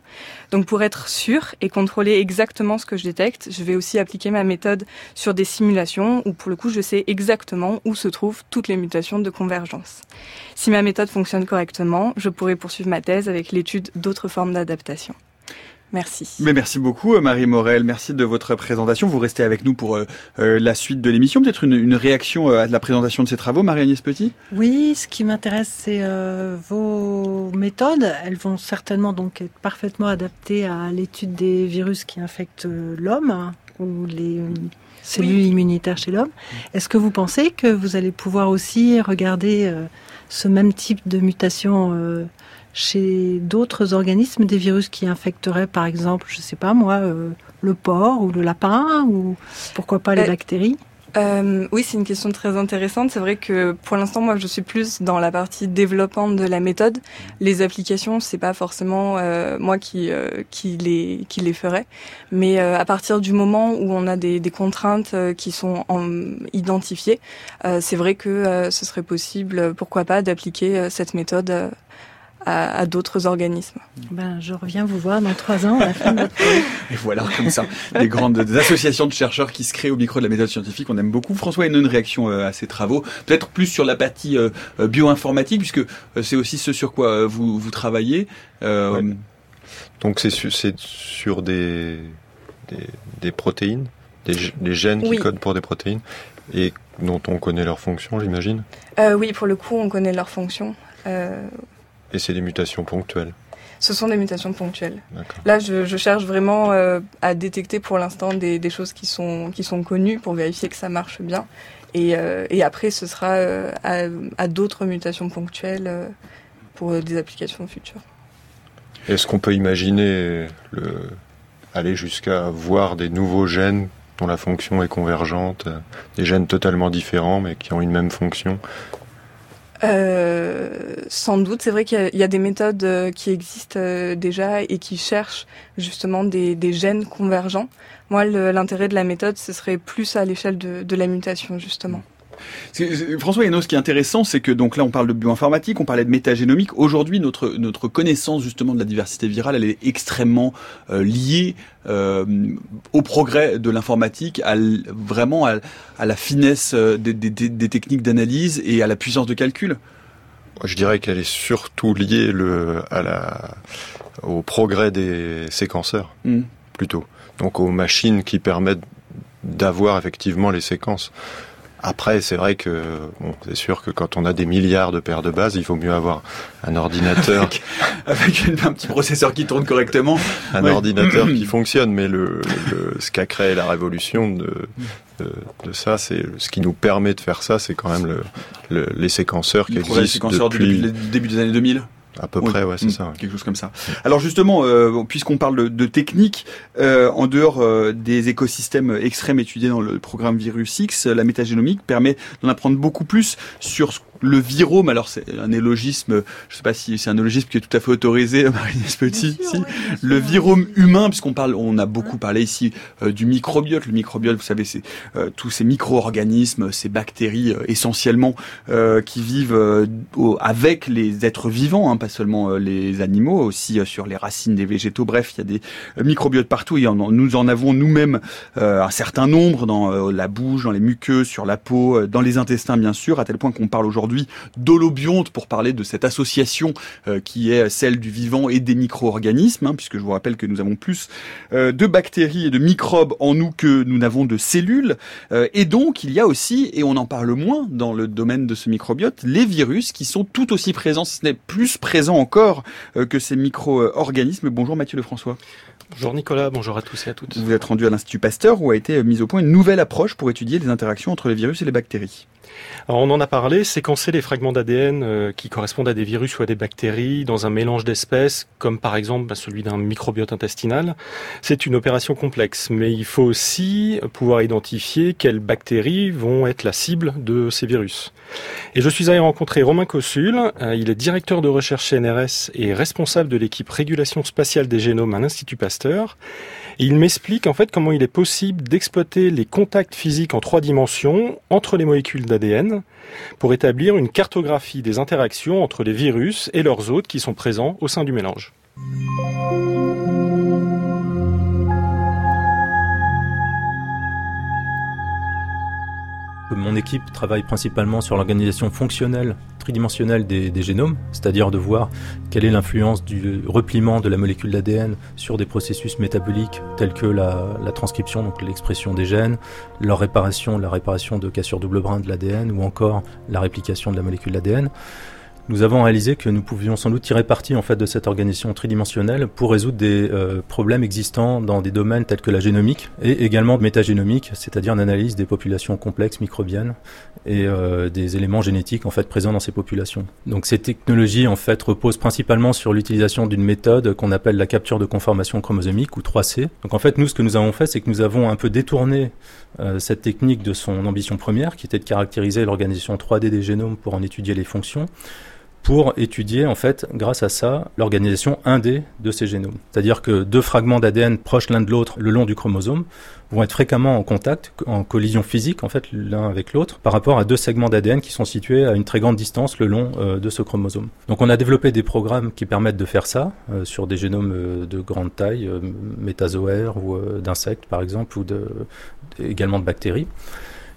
Donc pour être sûr et contrôler exactement ce que je détecte, je vais aussi appliquer ma méthode sur des simulations où pour le coup je sais exactement où se trouvent toutes les mutations de convergence. Si ma méthode fonctionne correctement, je pourrai poursuivre ma thèse avec l'étude d'autres formes d'adaptation. Merci. Mais merci beaucoup, euh, Marie Morel. Merci de votre présentation. Vous restez avec nous pour euh, euh, la suite de l'émission. Peut-être une, réaction à la présentation de ces travaux, Marie-Agnès Petit? Oui, ce qui m'intéresse, c'est vos méthodes. Elles vont certainement donc être parfaitement adaptées à l'étude des virus qui infectent l'homme hein, ou les cellules immunitaires chez l'homme. Est-ce que vous pensez que vous allez pouvoir aussi regarder ce même type de mutation chez d'autres organismes des virus qui infecteraient, par exemple, je ne sais pas moi, euh, le porc ou le lapin ou pourquoi pas les euh, bactéries? euh, oui, c'est une question très intéressante. C'est vrai que pour l'instant, moi, je suis plus dans la partie développante de la méthode. Les applications, c'est pas forcément moi qui qui les qui les ferai, mais à partir du moment où on a des, des contraintes qui sont en, identifiées, c'est vrai que ce serait possible, pourquoi pas, d'appliquer cette méthode à, d'autres organismes. Ben, je reviens vous voir dans trois ans à la fin de votre Et voilà, comme ça, des grandes associations de chercheurs qui se créent au micro de la méthode scientifique. On aime beaucoup. François, une réaction euh, à ces travaux Peut-être plus sur la partie euh, euh, bioinformatique, puisque c'est aussi ce sur quoi vous, vous travaillez. Donc c'est sur, sur des, des, protéines, des, gènes qui codent pour des protéines, et dont on connaît leur fonction, j'imagine? Oui, pour le coup, on connaît leur fonction. Et c'est des mutations ponctuelles ce sont des mutations ponctuelles. Là, je, cherche vraiment euh, à détecter pour l'instant des, choses qui sont, qui sont connues pour vérifier que ça marche bien. Et, euh, après, ce sera euh, à, d'autres mutations ponctuelles pour des applications futures. Est-ce qu'on peut imaginer le, aller jusqu'à voir des nouveaux gènes dont la fonction est convergente, des gènes totalement différents mais qui ont une même fonction euh, sans doute, c'est vrai qu'il y, a des méthodes euh, qui existent euh, déjà et qui cherchent justement des, gènes convergents. Moi, l'intérêt de la méthode, ce serait plus à l'échelle de, la mutation, justement. François Hénos, ce qui est intéressant, c'est que donc là on parle de bioinformatique, on parlait de métagénomique. Aujourd'hui, notre notre connaissance justement de la diversité virale, elle est extrêmement euh, liée euh, au progrès de l'informatique, à, vraiment à, la finesse euh, des, des, techniques d'analyse et à la puissance de calcul. Je dirais qu'elle est surtout liée le, à la, au progrès des séquenceurs, hmm. plutôt. Donc aux machines qui permettent d'avoir effectivement les séquences. Après, c'est vrai que bon, c'est sûr que quand on a des milliards de paires de bases, il faut mieux avoir un ordinateur avec, un petit processeur qui tourne correctement, un ordinateur qui fonctionne. Mais le, ce qu'a créé la révolution de, de, ça, c'est ce qui nous permet de faire ça, c'est quand même le, les séquenceurs qui existent depuis... depuis le début des années 2000. À peu près, ouais, c'est Mm, ça. ouais. Quelque chose comme ça. Alors justement, euh, puisqu'on parle de, de technique, euh, en dehors euh, des écosystèmes extrêmes étudiés dans le programme Virus X, la métagénomique permet d'en apprendre beaucoup plus sur ce- le virome. Alors c'est un élogisme, je sais pas si c'est un élogisme qui est tout à fait autorisé, Marie-Lise Petit. si. Le virome humain, puisqu'on parle, on a beaucoup parlé ici euh, du microbiote. Le microbiote, vous savez, c'est euh, tous ces micro-organismes, ces bactéries euh, essentiellement qui vivent au- avec les êtres vivants, hein, pas seulement les animaux, aussi sur les racines des végétaux. Bref, il y a des microbiotes partout. Et en- nous en avons nous-mêmes un certain nombre dans la bouche, dans les muqueuses, sur la peau, dans les intestins bien sûr, à tel point qu'on parle aujourd'hui d'holobionte pour parler de cette association euh, qui est celle du vivant et des micro-organismes, hein, puisque je vous rappelle que nous avons plus euh, de bactéries et de microbes en nous que nous n'avons de cellules. Euh, et donc, il y a aussi, et on en parle moins dans le domaine de ce microbiote, les virus qui sont tout aussi présents, si ce n'est plus présents encore que ces micro-organismes. Bonjour Mathieu Lefrançois. Bonjour Nicolas, bonjour à tous et à toutes. Vous êtes rendu à l'Institut Pasteur où a été mise au point une nouvelle approche pour étudier les interactions entre les virus et les bactéries. On en a parlé, séquencer les fragments d'ADN euh, qui correspondent à des virus ou à des bactéries dans un mélange d'espèces, comme par exemple bah, celui d'un microbiote intestinal, c'est une opération complexe. Mais il faut aussi pouvoir identifier quelles bactéries vont être la cible de ces virus. Et je suis allé rencontrer Romain Cossul, euh, il est directeur de recherche CNRS et responsable de l'équipe régulation spatiale des génomes à l'Institut Pasteur. Il m'explique en fait comment il est possible d'exploiter les contacts physiques en trois dimensions entre les molécules d'ADN pour établir une cartographie des interactions entre les virus et leurs hôtes qui sont présents au sein du mélange. Mon équipe travaille principalement sur l'organisation fonctionnelle tridimensionnelle des, génomes, c'est-à-dire de voir quelle est l'influence du repliement de la molécule d'ADN sur des processus métaboliques tels que la, la transcription, donc l'expression des gènes, leur réparation, la réparation de cassures double brin de l'ADN ou encore la réplication de la molécule d'ADN. Nous avons réalisé que nous pouvions sans doute tirer parti en fait de cette organisation tridimensionnelle pour résoudre des euh, problèmes existants dans des domaines tels que la génomique et également métagénomique, c'est-à-dire l'analyse des populations complexes microbiennes et euh, des éléments génétiques en fait présents dans ces populations. Donc ces technologies en fait reposent principalement sur l'utilisation d'une méthode qu'on appelle la capture de conformation chromosomique ou 3C. Donc en fait nous ce que nous avons fait c'est que nous avons un peu détourné euh, cette technique de son ambition première qui était de caractériser l'organisation 3D des génomes pour en étudier les fonctions pour étudier en fait grâce à ça l'organisation 1D de ces génomes. C'est-à-dire que deux fragments d'ADN proches l'un de l'autre le long du chromosome vont être fréquemment en contact, en collision physique en fait l'un avec l'autre par rapport à deux segments d'ADN qui sont situés à une très grande distance le long euh, de ce chromosome. Donc on a développé des programmes qui permettent de faire ça euh, sur des génomes euh, de grande taille, métazoaires ou d'insectes par exemple ou de, également de bactéries.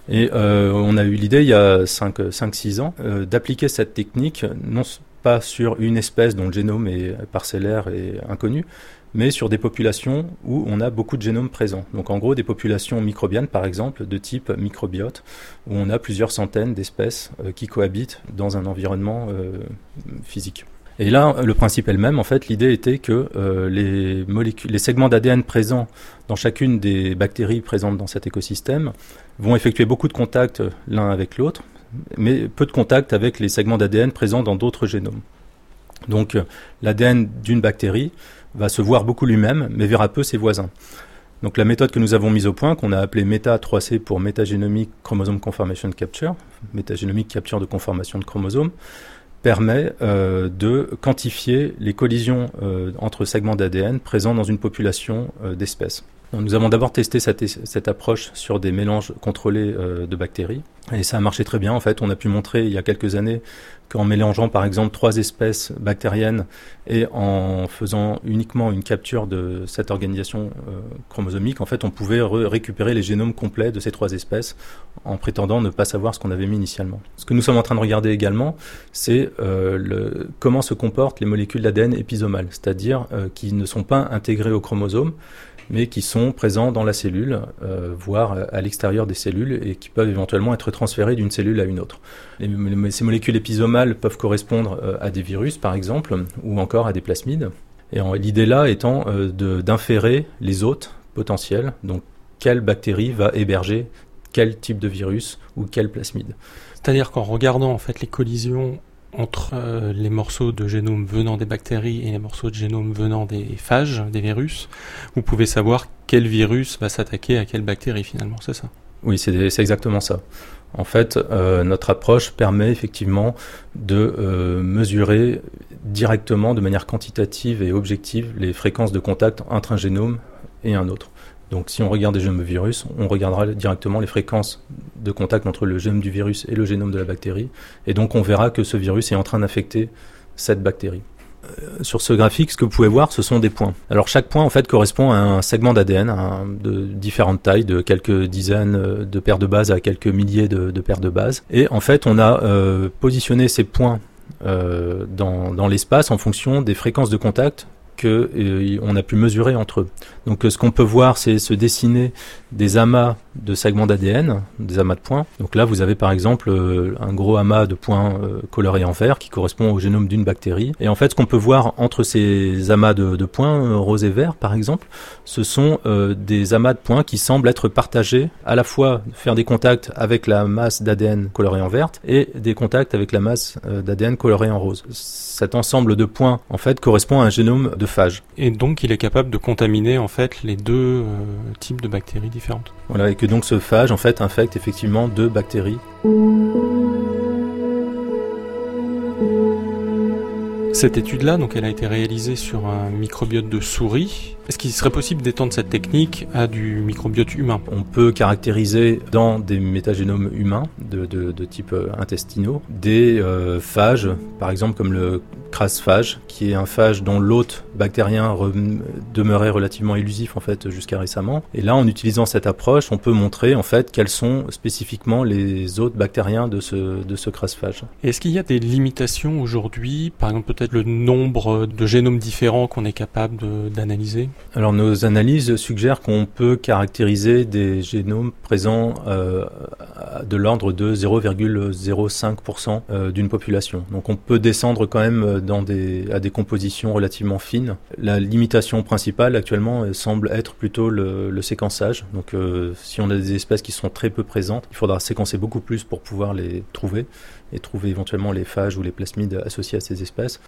Et euh, on a eu l'idée il y a 5-6 ans euh, d'appliquer cette technique non pas sur une espèce dont le génome est parcellaire et inconnu, mais sur des populations où on a beaucoup de génomes présents. Donc en gros des populations microbiennes par exemple de type microbiote, où on a plusieurs centaines d'espèces euh, qui cohabitent dans un environnement physique. Et là, le principe est le même. En fait, l'idée était que euh, les, molécules, les segments d'ADN présents dans chacune des bactéries présentes dans cet écosystème vont effectuer beaucoup de contacts l'un avec l'autre, mais peu de contacts avec les segments d'ADN présents dans d'autres génomes. Donc, l'ADN d'une bactérie va se voir beaucoup lui-même, mais verra peu ses voisins. Donc la méthode que nous avons mise au point, qu'on a appelée META3C pour Metagénomic Chromosome Conformation Capture, métagénomique capture de conformation de chromosomes, permet euh, de quantifier les collisions euh, entre segments d'ADN présents dans une population euh, d'espèces. Nous avons d'abord testé cette, approche sur des mélanges contrôlés de bactéries et ça a marché très bien. En fait, on a pu montrer il y a quelques années qu'en mélangeant par exemple trois espèces bactériennes et en faisant uniquement une capture de cette organisation chromosomique, en fait, on pouvait récupérer les génomes complets de ces trois espèces en prétendant ne pas savoir ce qu'on avait mis initialement. Ce que nous sommes en train de regarder également, c'est euh, comment se comportent les molécules d'ADN épisomales, c'est-à-dire euh, qui ne sont pas intégrées au chromosome, mais qui sont présents dans la cellule, euh, voire à l'extérieur des cellules, et qui peuvent éventuellement être transférés d'une cellule à une autre. Ces molécules épisomales peuvent correspondre euh, à des virus, par exemple, ou encore à des plasmides. Et l'idée là étant euh, d'inférer les hôtes potentiels, donc quelle bactérie va héberger quel type de virus ou quel plasmide. C'est-à-dire qu'en regardant en fait les collisions entre euh, les morceaux de génome venant des bactéries et les morceaux de génome venant des phages, des virus, vous pouvez savoir quel virus va s'attaquer à quelle bactérie finalement, c'est ça? Oui, c'est exactement ça. En fait, euh, notre approche permet effectivement de euh, mesurer directement, de manière quantitative et objective, les fréquences de contact entre un génome et un autre. Donc si on regarde des génomes virus, on regardera directement les fréquences de contact entre le génome du virus et le génome de la bactérie. Et donc on verra que ce virus est en train d'infecter cette bactérie. Euh, sur ce graphique, ce que vous pouvez voir, ce sont des points. Alors chaque point en fait correspond à un segment d'ADN de différentes tailles, de quelques dizaines euh, de paires de bases à quelques milliers de, paires de bases. Et en fait, on a euh, positionné ces points dans l'espace en fonction des fréquences de contact que euh, a pu mesurer entre eux. Donc euh, ce qu'on peut voir, c'est se dessiner des amas de segments d'ADN, des amas de points. Donc là, vous avez par exemple euh, un gros amas de points colorés en vert qui correspond au génome d'une bactérie. Et en fait, ce qu'on peut voir entre ces amas de, points rose et vert, par exemple, ce sont des amas de points qui semblent être partagés, à la fois faire des contacts avec la masse d'ADN colorée en verte et des contacts avec la masse d'ADN colorée en rose. Cet ensemble de points, en fait, correspond à un génome de Et donc, il est capable de contaminer, en fait, les deux euh, types de bactéries différentes. Voilà, et que donc ce phage, en fait, infecte effectivement deux bactéries. Cette étude-là, donc, elle a été réalisée sur un microbiote de souris. Est-ce qu'il serait possible d'étendre cette technique à du microbiote humain? On peut caractériser dans des métagénomes humains de, type euh, intestinaux des euh, phages, par exemple comme le phage, qui est un phage dont l'hôte bactérien demeurait relativement élusif en fait jusqu'à récemment. Et là, en utilisant cette approche, on peut montrer en fait quels sont spécifiquement les hôtes bactériens de ce de ce phage. Est-ce qu'il y a des limitations aujourd'hui, par exemple peut-être le nombre de génomes différents qu'on est capable d'analyser? Alors nos analyses suggèrent qu'on peut caractériser des génomes présents euh, de l'ordre de 0,05% euh, d'une population. Donc on peut descendre quand même euh, dans à des compositions relativement fines. La limitation principale actuellement semble être plutôt le, le séquençage. Donc si on a des espèces qui sont très peu présentes, il faudra séquencer beaucoup plus pour pouvoir les trouver et trouver éventuellement les phages ou les plasmides associés à ces espèces.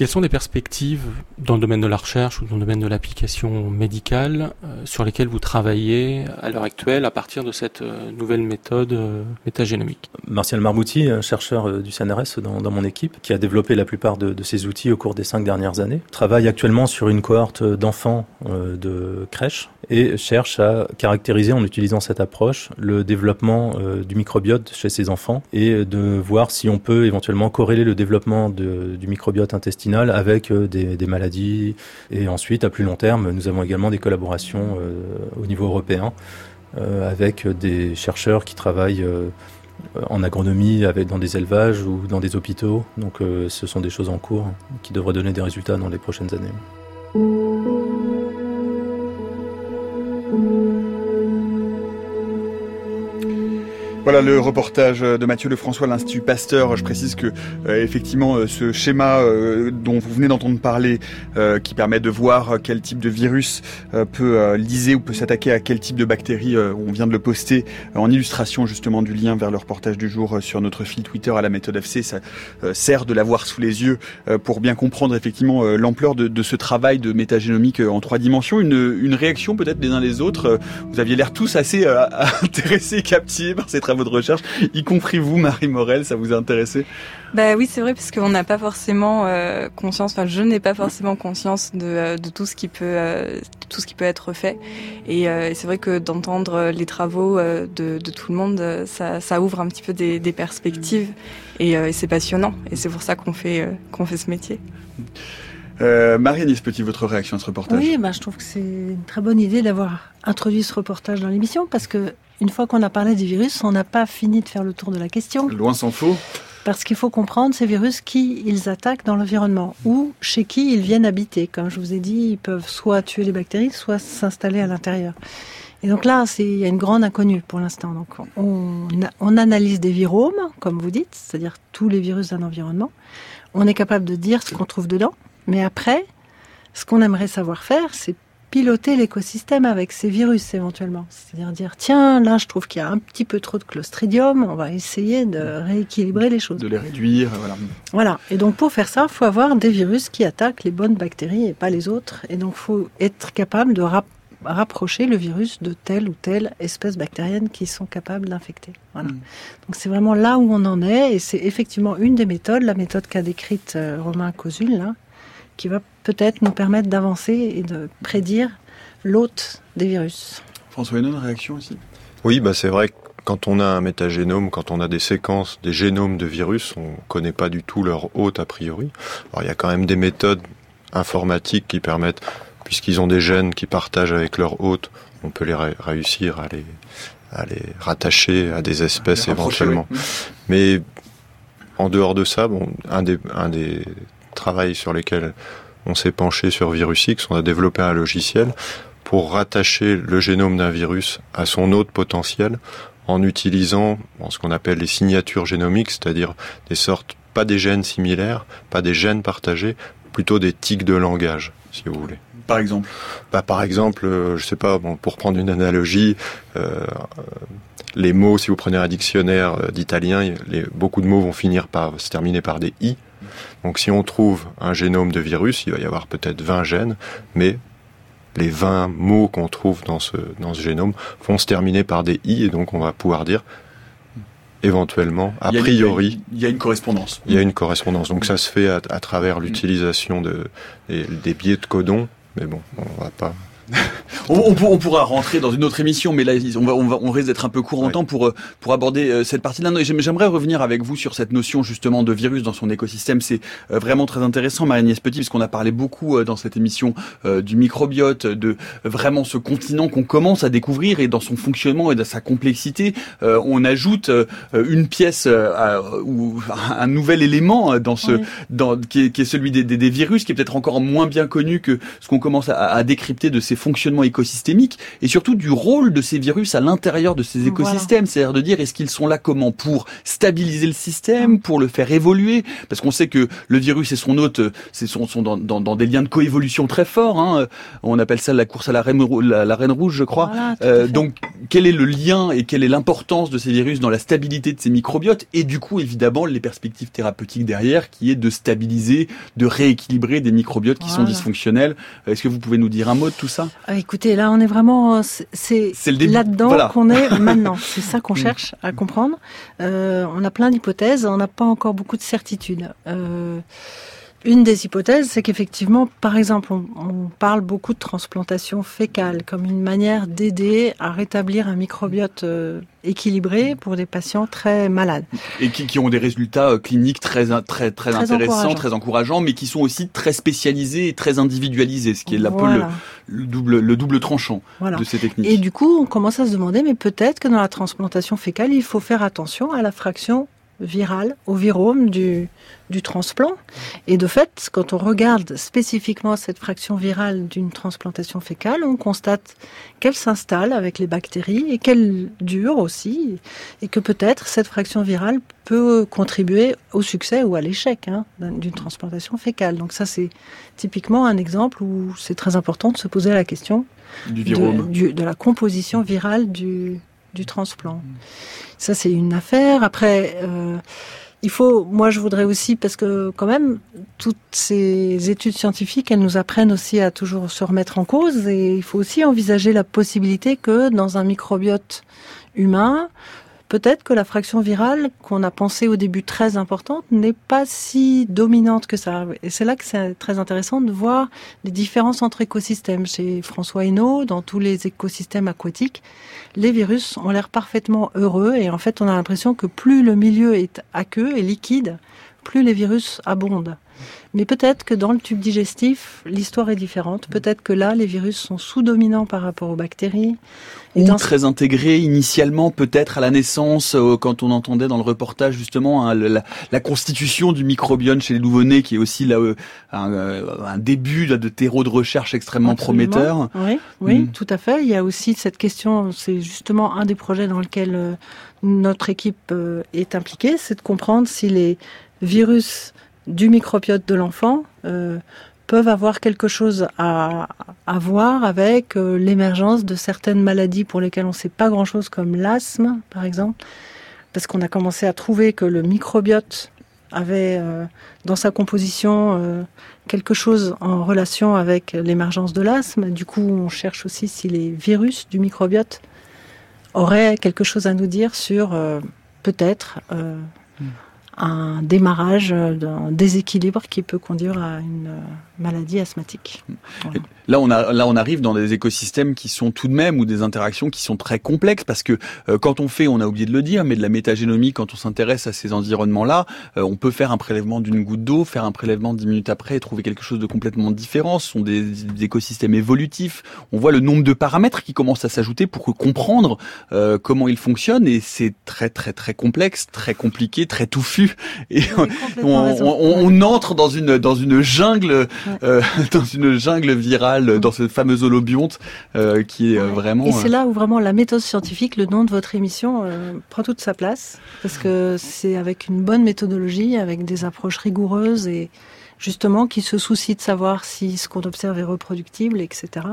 Quelles sont les perspectives dans le domaine de la recherche ou dans le domaine de l'application médicale euh, sur lesquelles vous travaillez à l'heure actuelle à partir de cette euh, nouvelle méthode euh, métagénomique? Martial Marbouti, chercheur du CNRS dans, mon équipe, qui a développé la plupart de, ces outils au cours des cinq dernières années, travaille actuellement sur une cohorte d'enfants de crèche et cherche à caractériser en utilisant cette approche le développement du microbiote chez ces enfants et de voir si on peut éventuellement corréler le développement du microbiote intestinal avec euh, des, maladies. Et ensuite, à plus long terme, nous avons également des collaborations euh, au niveau européen euh, avec des chercheurs qui travaillent en agronomie avec, dans des élevages ou dans des hôpitaux. Donc ce sont des choses en cours qui devraient donner des résultats dans les prochaines années. Voilà le reportage de Mathieu Lefrançois, l'Institut Pasteur. Je précise que euh, effectivement euh, ce schéma euh, dont vous venez d'entendre parler, qui permet de voir quel type de virus peut liser ou peut s'attaquer à quel type de bactéries, on vient de le poster en illustration justement du lien vers le reportage du jour sur notre fil Twitter à la méthode FC. Ça sert de l'avoir sous les yeux pour bien comprendre effectivement l'ampleur de, ce travail de métagénomique en trois dimensions. Une, une réaction peut-être des uns des autres. Vous aviez l'air tous assez intéressés, captivés par ces travaux de recherche, y compris vous, Marie Morel, ça vous a intéressé? Bah oui, c'est vrai, parce qu'on n'a pas forcément euh, conscience, enfin je n'ai pas forcément conscience de, euh, de, tout ce qui peut euh, tout ce qui peut être fait. Et, c'est vrai que d'entendre les travaux de, de, tout le monde, ça, ça, ouvre un petit peu des, des perspectives et, et c'est passionnant. Et c'est pour ça qu'on fait qu'on fait ce métier. Euh, Marie-Alice Petit, votre réaction à ce reportage? Oui, bah, je trouve que c'est une très bonne idée d'avoir introduit ce reportage dans l'émission parce que une fois qu'on a parlé des virus, on n'a pas fini de faire le tour de la question. Loin s'en faut. Parce qu'il faut comprendre ces virus qui ils attaquent dans l'environnement ou chez qui ils viennent habiter. Comme je vous ai dit, ils peuvent soit tuer les bactéries, soit s'installer à l'intérieur. Et donc là, il y a une grande inconnue pour l'instant. Donc on, on, analyse des viromes, comme vous dites, c'est-à-dire tous les virus d'un environnement. On est capable de dire ce qu'on trouve dedans, mais après, ce qu'on aimerait savoir faire, c'est piloter l'écosystème avec ces virus éventuellement. C'est-à-dire dire, tiens, là je trouve qu'il y a un petit peu trop de clostridium, on va essayer de rééquilibrer les choses. De les réduire, voilà. Voilà, et donc pour faire ça, il faut avoir des virus qui attaquent les bonnes bactéries et pas les autres. Et donc il faut être capable de rapprocher le virus de telle ou telle espèce bactérienne qui sont capables d'infecter. Voilà. Mm. Donc c'est vraiment là où on en est, et c'est effectivement une des méthodes, la méthode qu'a décrite euh, Romain Cosul, là, qui va peut-être nous permettre d'avancer et de prédire l'hôte des virus. François Hénon, réaction aussi Oui, bah c'est vrai que quand on a un métagénome, quand on a des séquences, des génomes de virus, on ne connaît pas du tout leur hôte a priori. Alors il y a quand même des méthodes informatiques qui permettent, puisqu'ils ont des gènes qui partagent avec leur hôte, on peut les réussir à les, à les rattacher à des espèces éventuellement. Mais en dehors de ça, bon, un des, un des travail sur lesquels on s'est penché sur VirusX, on a développé un logiciel pour rattacher le génome d'un virus à son hôte potentiel en utilisant ce qu'on appelle les signatures génomiques, c'est-à-dire des sortes, pas des gènes similaires, pas des gènes partagés, plutôt des tics de langage, si vous voulez. Par exemple? Bah, Par exemple, euh, je sais pas, bon, pour prendre une analogie, euh, les mots, si vous prenez un dictionnaire euh, d'italien, beaucoup de mots vont finir par se terminer par des i. Donc si on trouve un génome de virus, il va y avoir peut-être 20 gènes, mais les 20 mots qu'on trouve dans ce, dans ce génome vont se terminer par des i, et donc on va pouvoir dire éventuellement, a priori. Il y a une correspondance. Il y a une correspondance. Donc ça se fait à, travers l'utilisation de, des, des biais de codons, mais bon, on va pas on, pourra rentrer dans une autre émission, mais là, on, va, on, va, on risque d'être un peu court en temps pour, euh, pour aborder euh, cette partie-là. J'aimerais revenir avec vous sur cette notion justement de virus dans son écosystème. C'est euh, vraiment très intéressant, Marie-Agnès Petit, parce qu'on a parlé beaucoup dans cette émission du microbiote, de vraiment ce continent qu'on commence à découvrir et dans son fonctionnement et dans sa complexité, on ajoute une pièce ou un nouvel élément dans ce, dans, qui, est, qui est celui des, des, virus, qui est peut-être encore moins bien connu que ce qu'on commence à, à décrypter de ces fonctionnement écosystémique et surtout du rôle de ces virus à l'intérieur de ces écosystèmes. C'est-à-dire de dire est-ce qu'ils sont là comment pour stabiliser le système, pour le faire évoluer, parce qu'on sait que le virus et son hôte sont, sont dans, dans, dans, des liens de coévolution très forts. Hein. On appelle ça la course à la reine, la, reine rouge, je crois. euh, donc quel est le lien et quelle est l'importance de ces virus dans la stabilité de ces microbiotes et du coup évidemment les perspectives thérapeutiques derrière qui est de stabiliser, de rééquilibrer des microbiotes qui sont dysfonctionnels. Est-ce que vous pouvez nous dire un mot de tout ça? Ah, écoutez, là, on est vraiment, c'est là-dedans qu'on est maintenant. C'est ça qu'on mm. cherche à comprendre. Euh, on a plein d'hypothèses, on n'a pas encore beaucoup de certitudes. Euh, une des hypothèses, c'est qu'effectivement, par exemple, on, parle beaucoup de transplantation fécale comme une manière d'aider à rétablir un microbiote euh, équilibré pour des patients très malades. Et qui, ont des résultats euh, cliniques très, très, très, intéressants, très encourageants, mais qui sont aussi très spécialisés et très individualisés, ce qui est là peu le, double, le double tranchant de ces techniques. Et du coup, on commence à se demander, mais peut-être que dans la transplantation fécale, il faut faire attention à la fraction virale, au virome du, du transplant. Et de fait, quand on regarde spécifiquement cette fraction virale d'une transplantation fécale, on constate qu'elle s'installe avec les bactéries et qu'elle dure aussi, et que peut-être cette fraction virale peut contribuer au succès ou à l'échec hein, d'une transplantation fécale. Donc ça, c'est typiquement un exemple où c'est très important de se poser la question du de, de la composition virale du, du transplant. Ça, c'est une affaire. Après, euh, il faut, moi, je voudrais aussi, parce que quand même, toutes ces études scientifiques, elles nous apprennent aussi à toujours se remettre en cause, et il faut aussi envisager la possibilité que dans un microbiote humain, peut-être que la fraction virale qu'on a pensée au début très importante n'est pas si dominante que ça. Et c'est là que c'est très intéressant de voir les différences entre écosystèmes. Chez François Hainaut, dans tous les écosystèmes aquatiques, les virus ont l'air parfaitement heureux et en fait on a l'impression que plus le milieu est aqueux et liquide, plus les virus abondent. Mais peut-être que dans le tube digestif, l'histoire est différente. Peut-être que là, les virus sont sous-dominants par rapport aux bactéries. Ou très intégrés initialement, peut-être à la naissance, euh, quand on entendait dans le reportage justement hein, la, constitution du microbiome chez les nouveau-nés, qui est aussi là euh, euh, un, début de terreau de recherche extrêmement prometteur. Oui, oui, hmm. tout à fait. Il y a aussi cette question. C'est justement un des projets dans lequel notre équipe est impliquée, c'est de comprendre si les virus du microbiote de l'enfant euh, peuvent avoir quelque chose à, voir avec euh, l'émergence de certaines maladies pour lesquelles on ne sait pas grand-chose, comme l'asthme, par exemple, parce qu'on a commencé à trouver que le microbiote avait euh, dans sa composition quelque chose en relation avec l'émergence de l'asthme. Du coup, on cherche aussi si les virus du microbiote auraient quelque chose à nous dire sur peut-être un démarrage d'un déséquilibre qui peut conduire à une maladie asthmatique. Voilà. Là, on a, là, on arrive dans des écosystèmes qui sont tout de même ou des interactions qui sont très complexes parce que euh, quand on fait, on a oublié de le dire, mais de la métagénomie, quand on s'intéresse à ces environnements-là, euh, on peut faire un prélèvement d'une goutte d'eau, faire un prélèvement dix minutes après et trouver quelque chose de complètement différent. Ce sont des, des écosystèmes évolutifs. On voit le nombre de paramètres qui commencent à s'ajouter pour comprendre euh, comment ils fonctionnent et c'est très très très complexe, très compliqué, très touffu et on, on, on, entre dans une dans une jungle euh, dans une jungle virale dans ce fameux holobionte euh, qui est euh, vraiment. Et c'est là où vraiment la méthode scientifique, le nom de votre émission, euh, prend toute sa place parce que c'est avec une bonne méthodologie, avec des approches rigoureuses et justement qui se soucient de savoir si ce qu'on observe est reproductible, etc.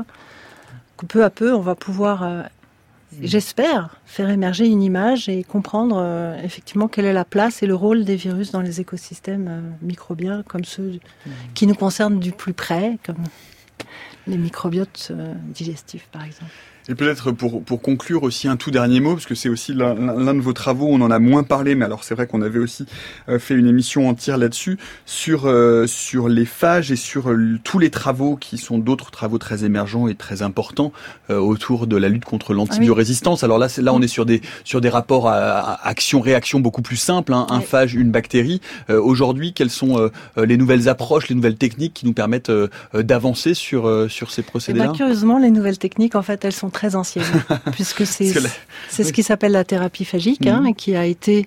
Que peu à peu, on va pouvoir j'espère, faire émerger une image et comprendre euh, effectivement quelle est la place et le rôle des virus dans les écosystèmes euh, microbiens comme ceux qui nous concernent du plus près, comme les microbiotes euh, digestifs par exemple. Et peut-être pour, pour conclure aussi un tout dernier mot, parce que c'est aussi l'un de vos travaux, on en a moins parlé, mais alors c'est vrai qu'on avait aussi euh, fait une émission entière là-dessus, sur, euh, sur les phages et sur euh, tous les travaux qui sont d'autres travaux très émergents et très importants euh, autour de la lutte contre l'antibiorésistance. Alors là, là, on est sur des, sur des rapports à, à action-réaction beaucoup plus simples, hein, un Oui. phage, une bactérie. Euh, Aujourd'hui, quelles sont euh, les nouvelles approches, les nouvelles techniques qui nous permettent euh, d'avancer sur, euh, sur ces procédés-là? Ben, curieusement, les nouvelles techniques, en fait, elles sont très anciennes, puisque c'est la- ce qui s'appelle la thérapie phagique, hein, Mhm. qui a été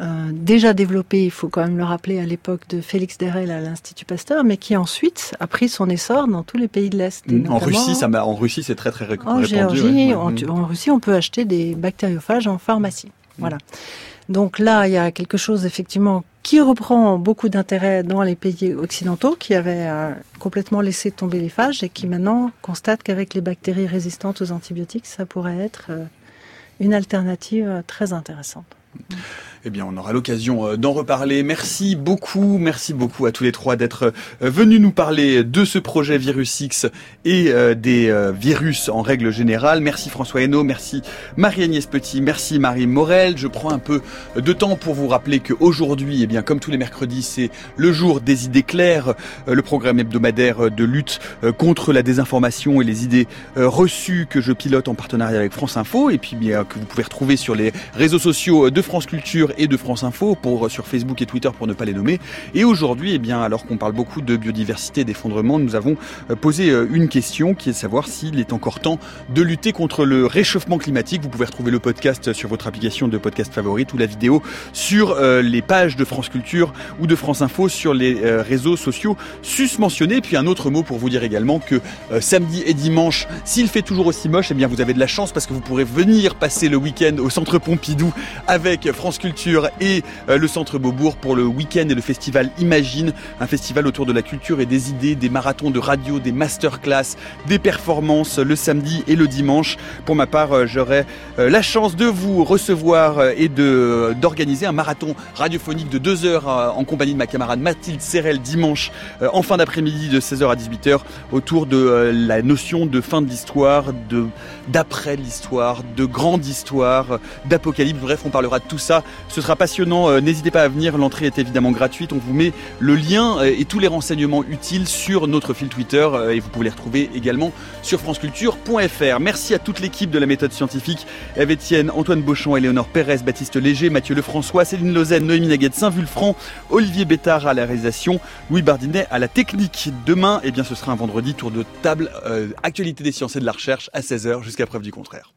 euh, déjà développée, il faut quand même le rappeler, à l'époque de Félix Derel à l'Institut Pasteur, mais qui ensuite a pris son essor dans tous les pays de l'Est. et En Russie, ça en Russie, c'est très très ré- En répandu. Géorgie, ouais. en, Mhm. en Russie, on peut acheter des bactériophages en pharmacie. Voilà. Donc là, il y a quelque chose effectivement qui reprend beaucoup d'intérêt dans les pays occidentaux qui avaient euh, complètement laissé tomber les phages et qui maintenant constatent qu'avec les bactéries résistantes aux antibiotiques, ça pourrait être euh, une alternative euh, très intéressante. Eh bien, on aura l'occasion euh, d'en reparler. Merci beaucoup, merci beaucoup à tous les trois d'être euh, venus nous parler de ce projet Virus X et euh, des virus en règle générale. Merci François Hainaut, merci Marie-Agnès Petit, merci Marie Morel. Je prends un peu de temps pour vous rappeler qu'aujourd'hui, eh bien, comme tous les mercredis, c'est le jour des idées claires, le programme hebdomadaire de lutte contre la désinformation et les idées reçues que je pilote en partenariat avec France Info et puis bien que vous pouvez retrouver sur les réseaux sociaux de France Culture et de France Info pour sur Facebook et Twitter pour ne pas les nommer. Et aujourd'hui, eh bien, alors qu'on parle beaucoup de biodiversité et d'effondrement, nous avons euh, posé euh, une question qui est de savoir s'il est encore temps de lutter contre le réchauffement climatique. Vous pouvez retrouver le podcast sur votre application de podcast favorite ou la vidéo sur euh, les pages de France Culture ou de France Info sur les euh, réseaux sociaux susmentionnés. Puis un autre mot pour vous dire également que euh, samedi et dimanche, s'il fait toujours aussi moche, eh bien vous avez de la chance parce que vous pourrez venir passer le week-end au Centre Pompidou avec France Culture et euh, le Centre Beaubourg pour le week-end et le festival Imagine, un festival autour de la culture et des idées, des marathons de radio, des masterclass, des performances le samedi et le dimanche. Pour ma part, euh, j'aurai euh, la chance de vous recevoir et d'organiser un marathon radiophonique de deux heures en compagnie de ma camarade Mathilde Serrel dimanche en fin d'après-midi de 16h à 18h autour de la notion de fin de l'histoire, de d'après l'histoire, de grande histoire, d'apocalypse. Bref, on parlera de tout ça. Ce sera passionnant. Euh, N'hésitez pas à venir. L'entrée est évidemment gratuite. On vous met le lien euh, et tous les renseignements utiles sur notre fil Twitter euh, et vous pouvez les retrouver également sur franceculture.fr. Merci à toute l'équipe de la méthode scientifique. Eve Etienne, Antoine Beauchamp, Éléonore Pérez, Baptiste Léger, Mathieu Lefrançois, Céline Lausanne, Noémie Naguette, Saint-Vulfranc, Olivier Bétard à la réalisation, Louis Bardinet à la technique. Demain, eh bien, ce sera un vendredi tour de table, euh, actualité des sciences et de la recherche à 16h jusqu'à preuve du contraire.